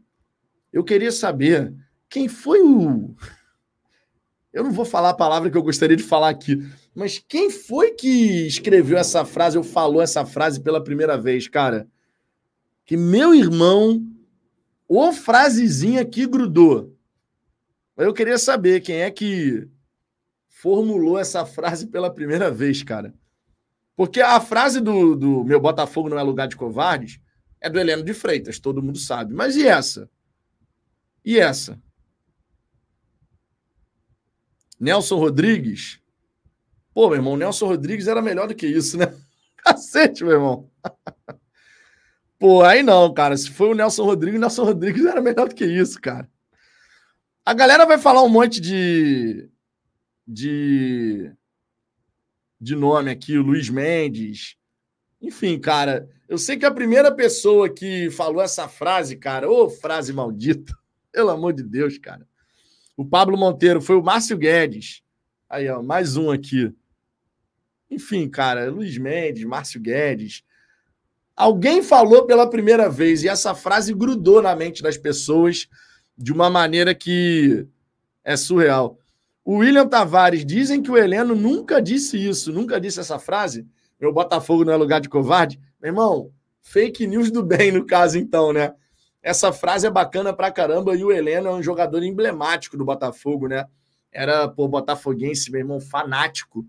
eu queria saber quem foi o eu não vou falar a palavra que eu gostaria de falar aqui, mas quem foi que escreveu essa frase ou falou essa frase pela primeira vez, cara? Que meu irmão, ou frasezinha que grudou. Eu queria saber quem é que formulou essa frase pela primeira vez, cara. Porque a frase do, do meu Botafogo não é lugar de covardes é do Heleno de Freitas, todo mundo sabe. Mas e essa? E essa? Nelson Rodrigues. Pô, meu irmão, Nelson Rodrigues era melhor do que isso, né? Cacete, meu irmão. Pô, aí não, cara. Se foi o Nelson Rodrigues, Nelson Rodrigues era melhor do que isso, cara. A galera vai falar um monte de. de. de nome aqui, o Luiz Mendes. Enfim, cara, eu sei que a primeira pessoa que falou essa frase, cara, ô frase maldita, pelo amor de Deus, cara, o Pablo Monteiro foi o Márcio Guedes. Aí, ó, mais um aqui. Enfim, cara, Luiz Mendes, Márcio Guedes. Alguém falou pela primeira vez e essa frase grudou na mente das pessoas de uma maneira que é surreal. O William Tavares dizem que o Heleno nunca disse isso, nunca disse essa frase. Meu Botafogo não é lugar de covarde. Meu irmão, Fake news do bem, no caso, então, né? Essa frase é bacana pra caramba e o Heleno é um jogador emblemático do Botafogo, né? Era, pô, botafoguense, meu irmão, fanático.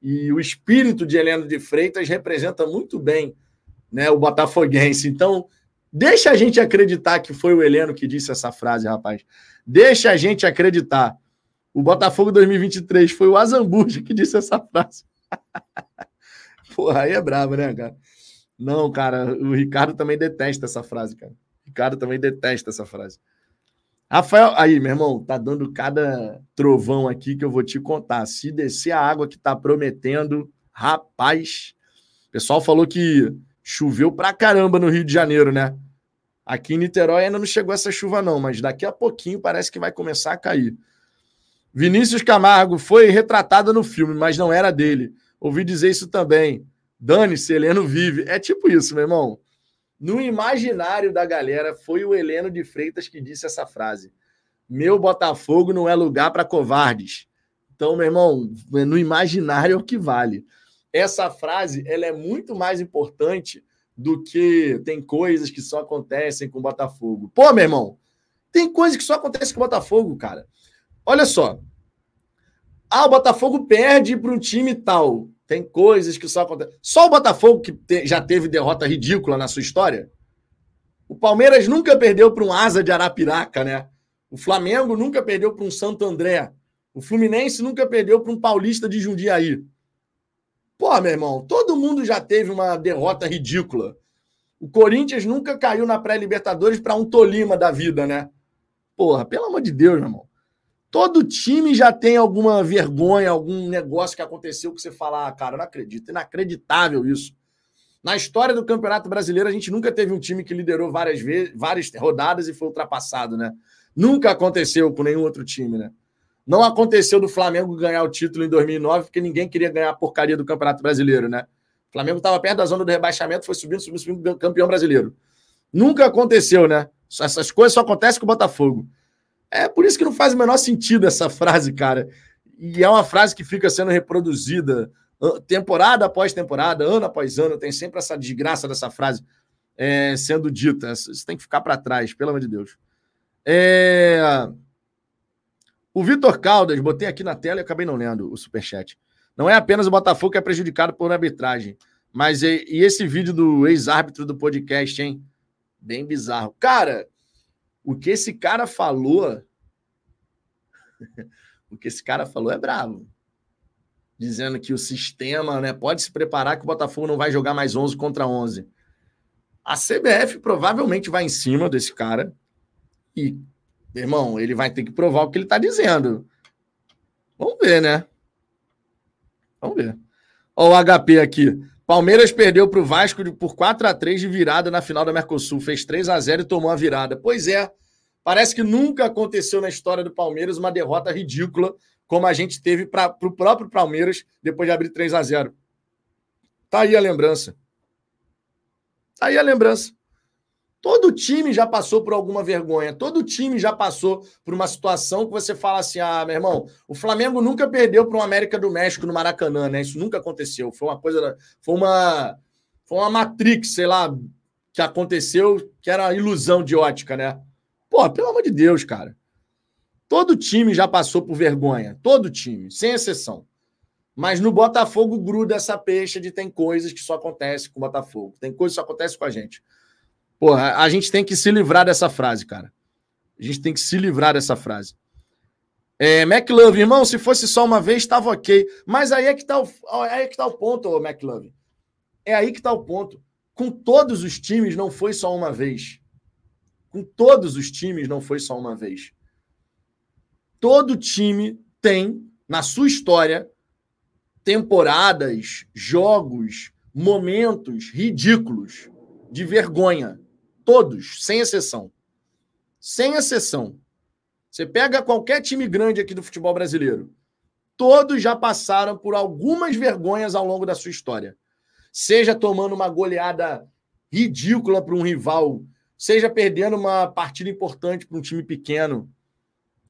E o espírito de Heleno de Freitas representa muito bem né, o botafoguense. Então, deixa a gente acreditar que foi o Heleno que disse essa frase, rapaz. Deixa a gente acreditar. O Botafogo 2023 foi o Azambuja que disse essa frase. Porra, aí é brabo, né, cara? Não, cara, o Ricardo também detesta essa frase, cara. Ricardo também detesta essa frase. Rafael, aí, meu irmão, tá dando cada trovão aqui que eu vou te contar. Se descer a água que tá prometendo, rapaz. O pessoal falou que choveu pra caramba no Rio de Janeiro, né? Aqui em Niterói ainda não chegou essa chuva, não, mas daqui a pouquinho parece que vai começar a cair. Vinícius Camargo foi retratado no filme, mas não era dele. Ouvi dizer isso também. Dane-se, Heleno vive. É tipo isso, meu irmão. No imaginário da galera, foi o Heleno de Freitas que disse essa frase. Meu Botafogo não é lugar para covardes. Então, meu irmão, no imaginário é o que vale. Essa frase ela é muito mais importante do que tem coisas que só acontecem com o Botafogo. Pô, meu irmão, tem coisas que só acontecem com o Botafogo, cara. Olha só. Ah, o Botafogo perde para um time tal. Tem coisas que só acontecem. Só o Botafogo que te, já teve derrota ridícula na sua história. O Palmeiras nunca perdeu para um Asa de Arapiraca, né? O Flamengo nunca perdeu para um Santo André. O Fluminense nunca perdeu para um Paulista de Jundiaí. Pô, meu irmão, todo mundo já teve uma derrota ridícula. O Corinthians nunca caiu na pré-Libertadores para um Tolima da vida, né? Porra, pelo amor de Deus, meu irmão. Todo time já tem alguma vergonha, algum negócio que aconteceu que você fala, ah, cara, não acredito. Inacreditável isso. Na história do Campeonato Brasileiro, a gente nunca teve um time que liderou várias vezes, várias rodadas e foi ultrapassado, né? Nunca aconteceu com nenhum outro time, né? Não aconteceu do Flamengo ganhar o título em 2009, porque ninguém queria ganhar a porcaria do Campeonato Brasileiro, né? O Flamengo estava perto da zona do rebaixamento, foi subindo, subindo, subindo, campeão brasileiro. Nunca aconteceu, né? Essas coisas só acontecem com o Botafogo. É por isso que não faz o menor sentido essa frase, cara. E é uma frase que fica sendo reproduzida temporada após temporada, ano após ano, tem sempre essa desgraça dessa frase é, sendo dita. Isso tem que ficar para trás, pelo amor de Deus. É... O Vitor Caldas, botei aqui na tela e acabei não lendo o superchat. Não é apenas o Botafogo que é prejudicado por arbitragem, mas e, e esse vídeo do ex-árbitro do podcast, hein? Bem bizarro. Cara, o que esse cara falou. o que esse cara falou é bravo. Dizendo que o sistema né, pode se preparar que o Botafogo não vai jogar mais 11 contra 11. A CBF provavelmente vai em cima desse cara e, irmão, ele vai ter que provar o que ele está dizendo. Vamos ver, né? Vamos ver. Olha o HP aqui. Palmeiras perdeu para o Vasco por 4 a 3 de virada na final da Mercosul. Fez 3 a 0 e tomou a virada. Pois é, parece que nunca aconteceu na história do Palmeiras uma derrota ridícula como a gente teve para o próprio Palmeiras depois de abrir 3 a 0 Tá aí a lembrança. Tá aí a lembrança. Todo time já passou por alguma vergonha. Todo time já passou por uma situação que você fala assim: ah, meu irmão, o Flamengo nunca perdeu para o América do México no Maracanã, né? Isso nunca aconteceu. Foi uma coisa. Foi uma. Foi uma Matrix, sei lá, que aconteceu, que era ilusão de ótica, né? Pô, pelo amor de Deus, cara. Todo time já passou por vergonha. Todo time, sem exceção. Mas no Botafogo gruda essa peixe de tem coisas que só acontecem com o Botafogo. Tem coisas que só acontecem com a gente. Porra, a gente tem que se livrar dessa frase, cara. A gente tem que se livrar dessa frase. É, McLove, irmão, se fosse só uma vez, estava ok. Mas aí é que está o, aí é que tá o ponto, ô McLove. É aí que está o ponto. Com todos os times, não foi só uma vez. Com todos os times, não foi só uma vez. Todo time tem, na sua história, temporadas, jogos, momentos ridículos, de vergonha. Todos, sem exceção. Sem exceção. Você pega qualquer time grande aqui do futebol brasileiro. Todos já passaram por algumas vergonhas ao longo da sua história. Seja tomando uma goleada ridícula para um rival, seja perdendo uma partida importante para um time pequeno,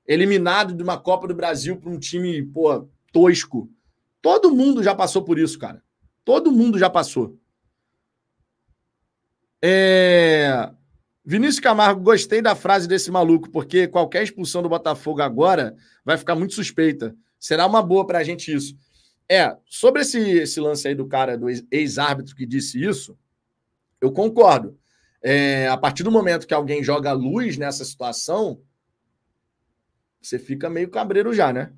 eliminado de uma Copa do Brasil para um time, pô, tosco. Todo mundo já passou por isso, cara. Todo mundo já passou. É... Vinícius Camargo, gostei da frase desse maluco, porque qualquer expulsão do Botafogo agora vai ficar muito suspeita. Será uma boa para a gente isso. É, sobre esse, esse lance aí do cara, do ex-árbitro que disse isso, eu concordo. É, a partir do momento que alguém joga luz nessa situação, você fica meio cabreiro já, né?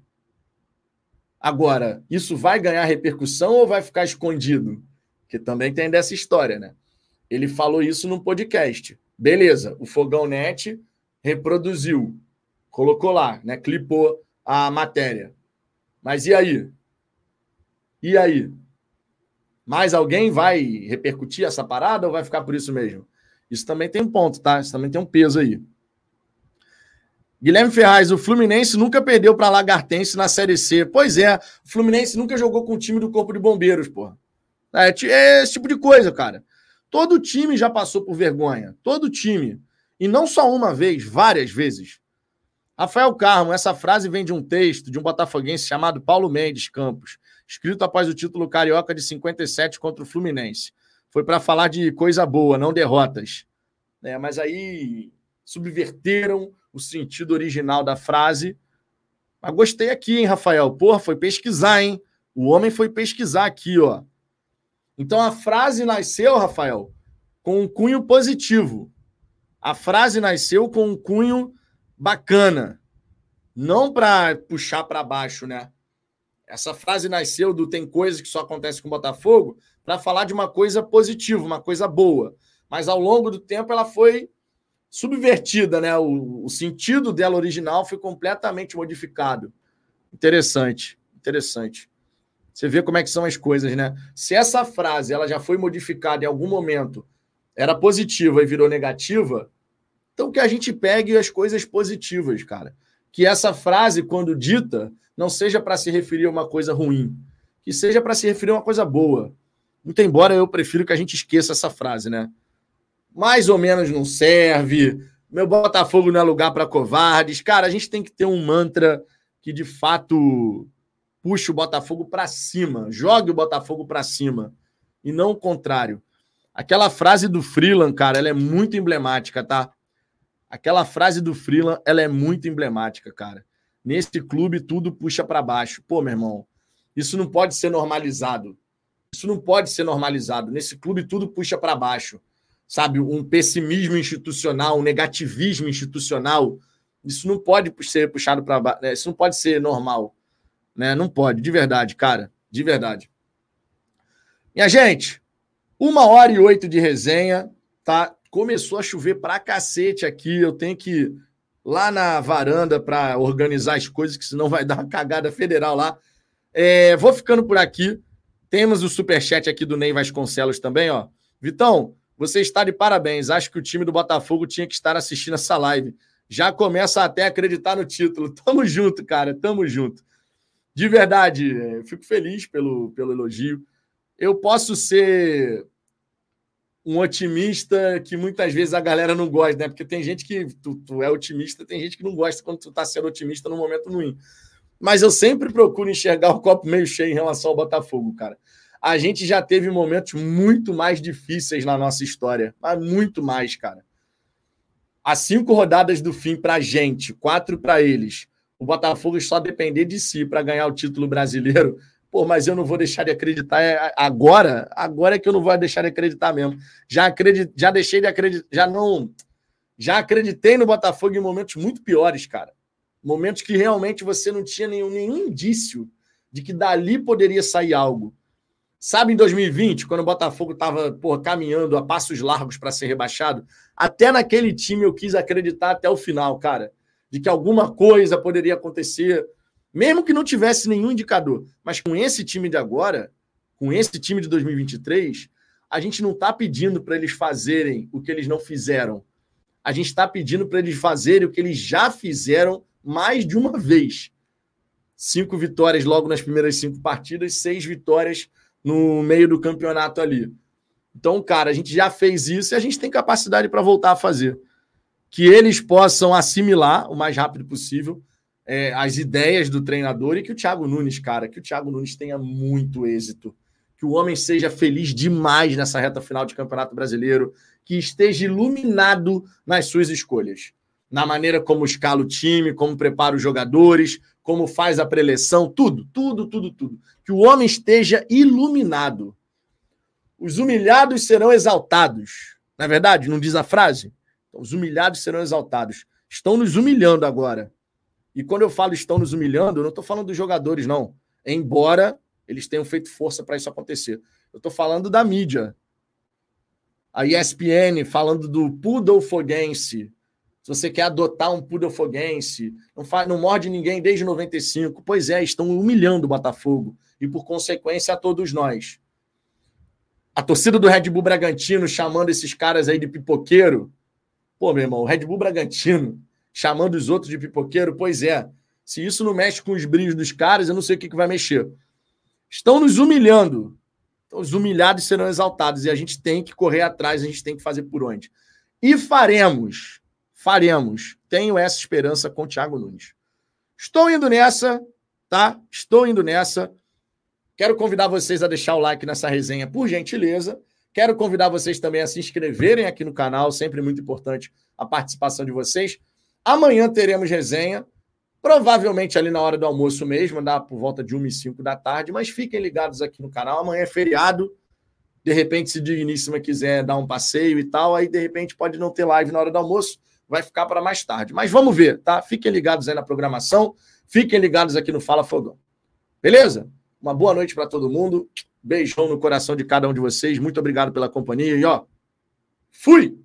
Agora, isso vai ganhar repercussão ou vai ficar escondido? Que também tem dessa história, né? Ele falou isso num podcast. Beleza, o Fogão Net reproduziu, colocou lá, né? Clipou a matéria. Mas e aí? E aí? Mais alguém vai repercutir essa parada ou vai ficar por isso mesmo? Isso também tem um ponto, tá? Isso também tem um peso aí. Guilherme Ferraz, o Fluminense nunca perdeu para Lagartense na Série C. Pois é, o Fluminense nunca jogou com o time do Corpo de Bombeiros, porra. É, é esse tipo de coisa, cara. Todo time já passou por vergonha. Todo time. E não só uma vez, várias vezes. Rafael Carmo, essa frase vem de um texto de um botafoguense chamado Paulo Mendes Campos, escrito após o título carioca de 57 contra o Fluminense. Foi para falar de coisa boa, não derrotas. É, mas aí subverteram o sentido original da frase. Mas gostei aqui, hein, Rafael? Porra, foi pesquisar, hein? O homem foi pesquisar aqui, ó. Então a frase nasceu, Rafael, com um cunho positivo. A frase nasceu com um cunho bacana, não para puxar para baixo, né? Essa frase nasceu do tem coisas que só acontecem com o Botafogo para falar de uma coisa positiva, uma coisa boa. Mas ao longo do tempo ela foi subvertida, né? O, o sentido dela original foi completamente modificado. Interessante, interessante. Você vê como é que são as coisas, né? Se essa frase ela já foi modificada em algum momento, era positiva e virou negativa, então que a gente pegue as coisas positivas, cara. Que essa frase, quando dita, não seja para se referir a uma coisa ruim, que seja para se referir a uma coisa boa. Muito embora eu prefiro que a gente esqueça essa frase, né? Mais ou menos não serve. Meu Botafogo não é lugar para covardes. Cara, a gente tem que ter um mantra que de fato puxe o Botafogo para cima, jogue o Botafogo para cima e não o contrário. Aquela frase do Freeland, cara, ela é muito emblemática, tá? Aquela frase do Freeland, ela é muito emblemática, cara. Nesse clube tudo puxa para baixo. Pô, meu irmão, isso não pode ser normalizado. Isso não pode ser normalizado. Nesse clube tudo puxa para baixo. Sabe, um pessimismo institucional, um negativismo institucional, isso não pode ser puxado para baixo, né? isso não pode ser normal. Né? Não pode, de verdade, cara. De verdade. Minha gente, uma hora e oito de resenha, tá? Começou a chover pra cacete aqui. Eu tenho que ir lá na varanda para organizar as coisas, que senão vai dar uma cagada federal lá. É, vou ficando por aqui. Temos o superchat aqui do Ney Vasconcelos também, ó. Vitão, você está de parabéns. Acho que o time do Botafogo tinha que estar assistindo essa live. Já começa até a acreditar no título. Tamo junto, cara. Tamo junto. De verdade, é, fico feliz pelo, pelo elogio. Eu posso ser um otimista que muitas vezes a galera não gosta, né? Porque tem gente que tu, tu é otimista, tem gente que não gosta quando tu tá sendo otimista no momento ruim. Mas eu sempre procuro enxergar o copo meio cheio em relação ao Botafogo, cara. A gente já teve momentos muito mais difíceis na nossa história, mas muito mais, cara. As cinco rodadas do fim pra gente, quatro para eles o Botafogo só depender de si para ganhar o título brasileiro. Pô, mas eu não vou deixar de acreditar é, agora. Agora é que eu não vou deixar de acreditar mesmo. Já acredit, já deixei de acreditar, já não, já acreditei no Botafogo em momentos muito piores, cara. Momentos que realmente você não tinha nenhum, nenhum indício de que dali poderia sair algo. Sabe em 2020, quando o Botafogo estava caminhando a passos largos para ser rebaixado? Até naquele time eu quis acreditar até o final, cara de que alguma coisa poderia acontecer, mesmo que não tivesse nenhum indicador. Mas com esse time de agora, com esse time de 2023, a gente não está pedindo para eles fazerem o que eles não fizeram. A gente está pedindo para eles fazerem o que eles já fizeram mais de uma vez. Cinco vitórias logo nas primeiras cinco partidas, seis vitórias no meio do campeonato ali. Então, cara, a gente já fez isso e a gente tem capacidade para voltar a fazer que eles possam assimilar o mais rápido possível é, as ideias do treinador e que o Thiago Nunes, cara, que o Thiago Nunes tenha muito êxito. que o homem seja feliz demais nessa reta final de Campeonato Brasileiro, que esteja iluminado nas suas escolhas, na maneira como escala o time, como prepara os jogadores, como faz a preleção, tudo, tudo, tudo, tudo. Que o homem esteja iluminado. Os humilhados serão exaltados. Não é verdade? Não diz a frase? Então, os humilhados serão exaltados. Estão nos humilhando agora. E quando eu falo estão nos humilhando, eu não estou falando dos jogadores, não. Embora eles tenham feito força para isso acontecer. Eu estou falando da mídia. A ESPN falando do Poodle Foguense. Se você quer adotar um Poodle Foguense, não, faz, não morde ninguém desde 95. Pois é, estão humilhando o Botafogo. E, por consequência, a todos nós. A torcida do Red Bull Bragantino chamando esses caras aí de pipoqueiro. Pô, meu irmão, o Red Bull Bragantino chamando os outros de pipoqueiro, pois é. Se isso não mexe com os brilhos dos caras, eu não sei o que, que vai mexer. Estão nos humilhando. Então, os humilhados serão exaltados e a gente tem que correr atrás, a gente tem que fazer por onde. E faremos, faremos. Tenho essa esperança com o Thiago Nunes. Estou indo nessa, tá? Estou indo nessa. Quero convidar vocês a deixar o like nessa resenha, por gentileza. Quero convidar vocês também a se inscreverem aqui no canal, sempre muito importante a participação de vocês. Amanhã teremos resenha, provavelmente ali na hora do almoço mesmo, dá por volta de 1 e 5 da tarde, mas fiquem ligados aqui no canal. Amanhã é feriado. De repente, se Digníssima quiser dar um passeio e tal, aí de repente pode não ter live na hora do almoço, vai ficar para mais tarde. Mas vamos ver, tá? Fiquem ligados aí na programação, fiquem ligados aqui no Fala Fogão. Beleza? Uma boa noite para todo mundo. Beijão no coração de cada um de vocês. Muito obrigado pela companhia e ó, fui!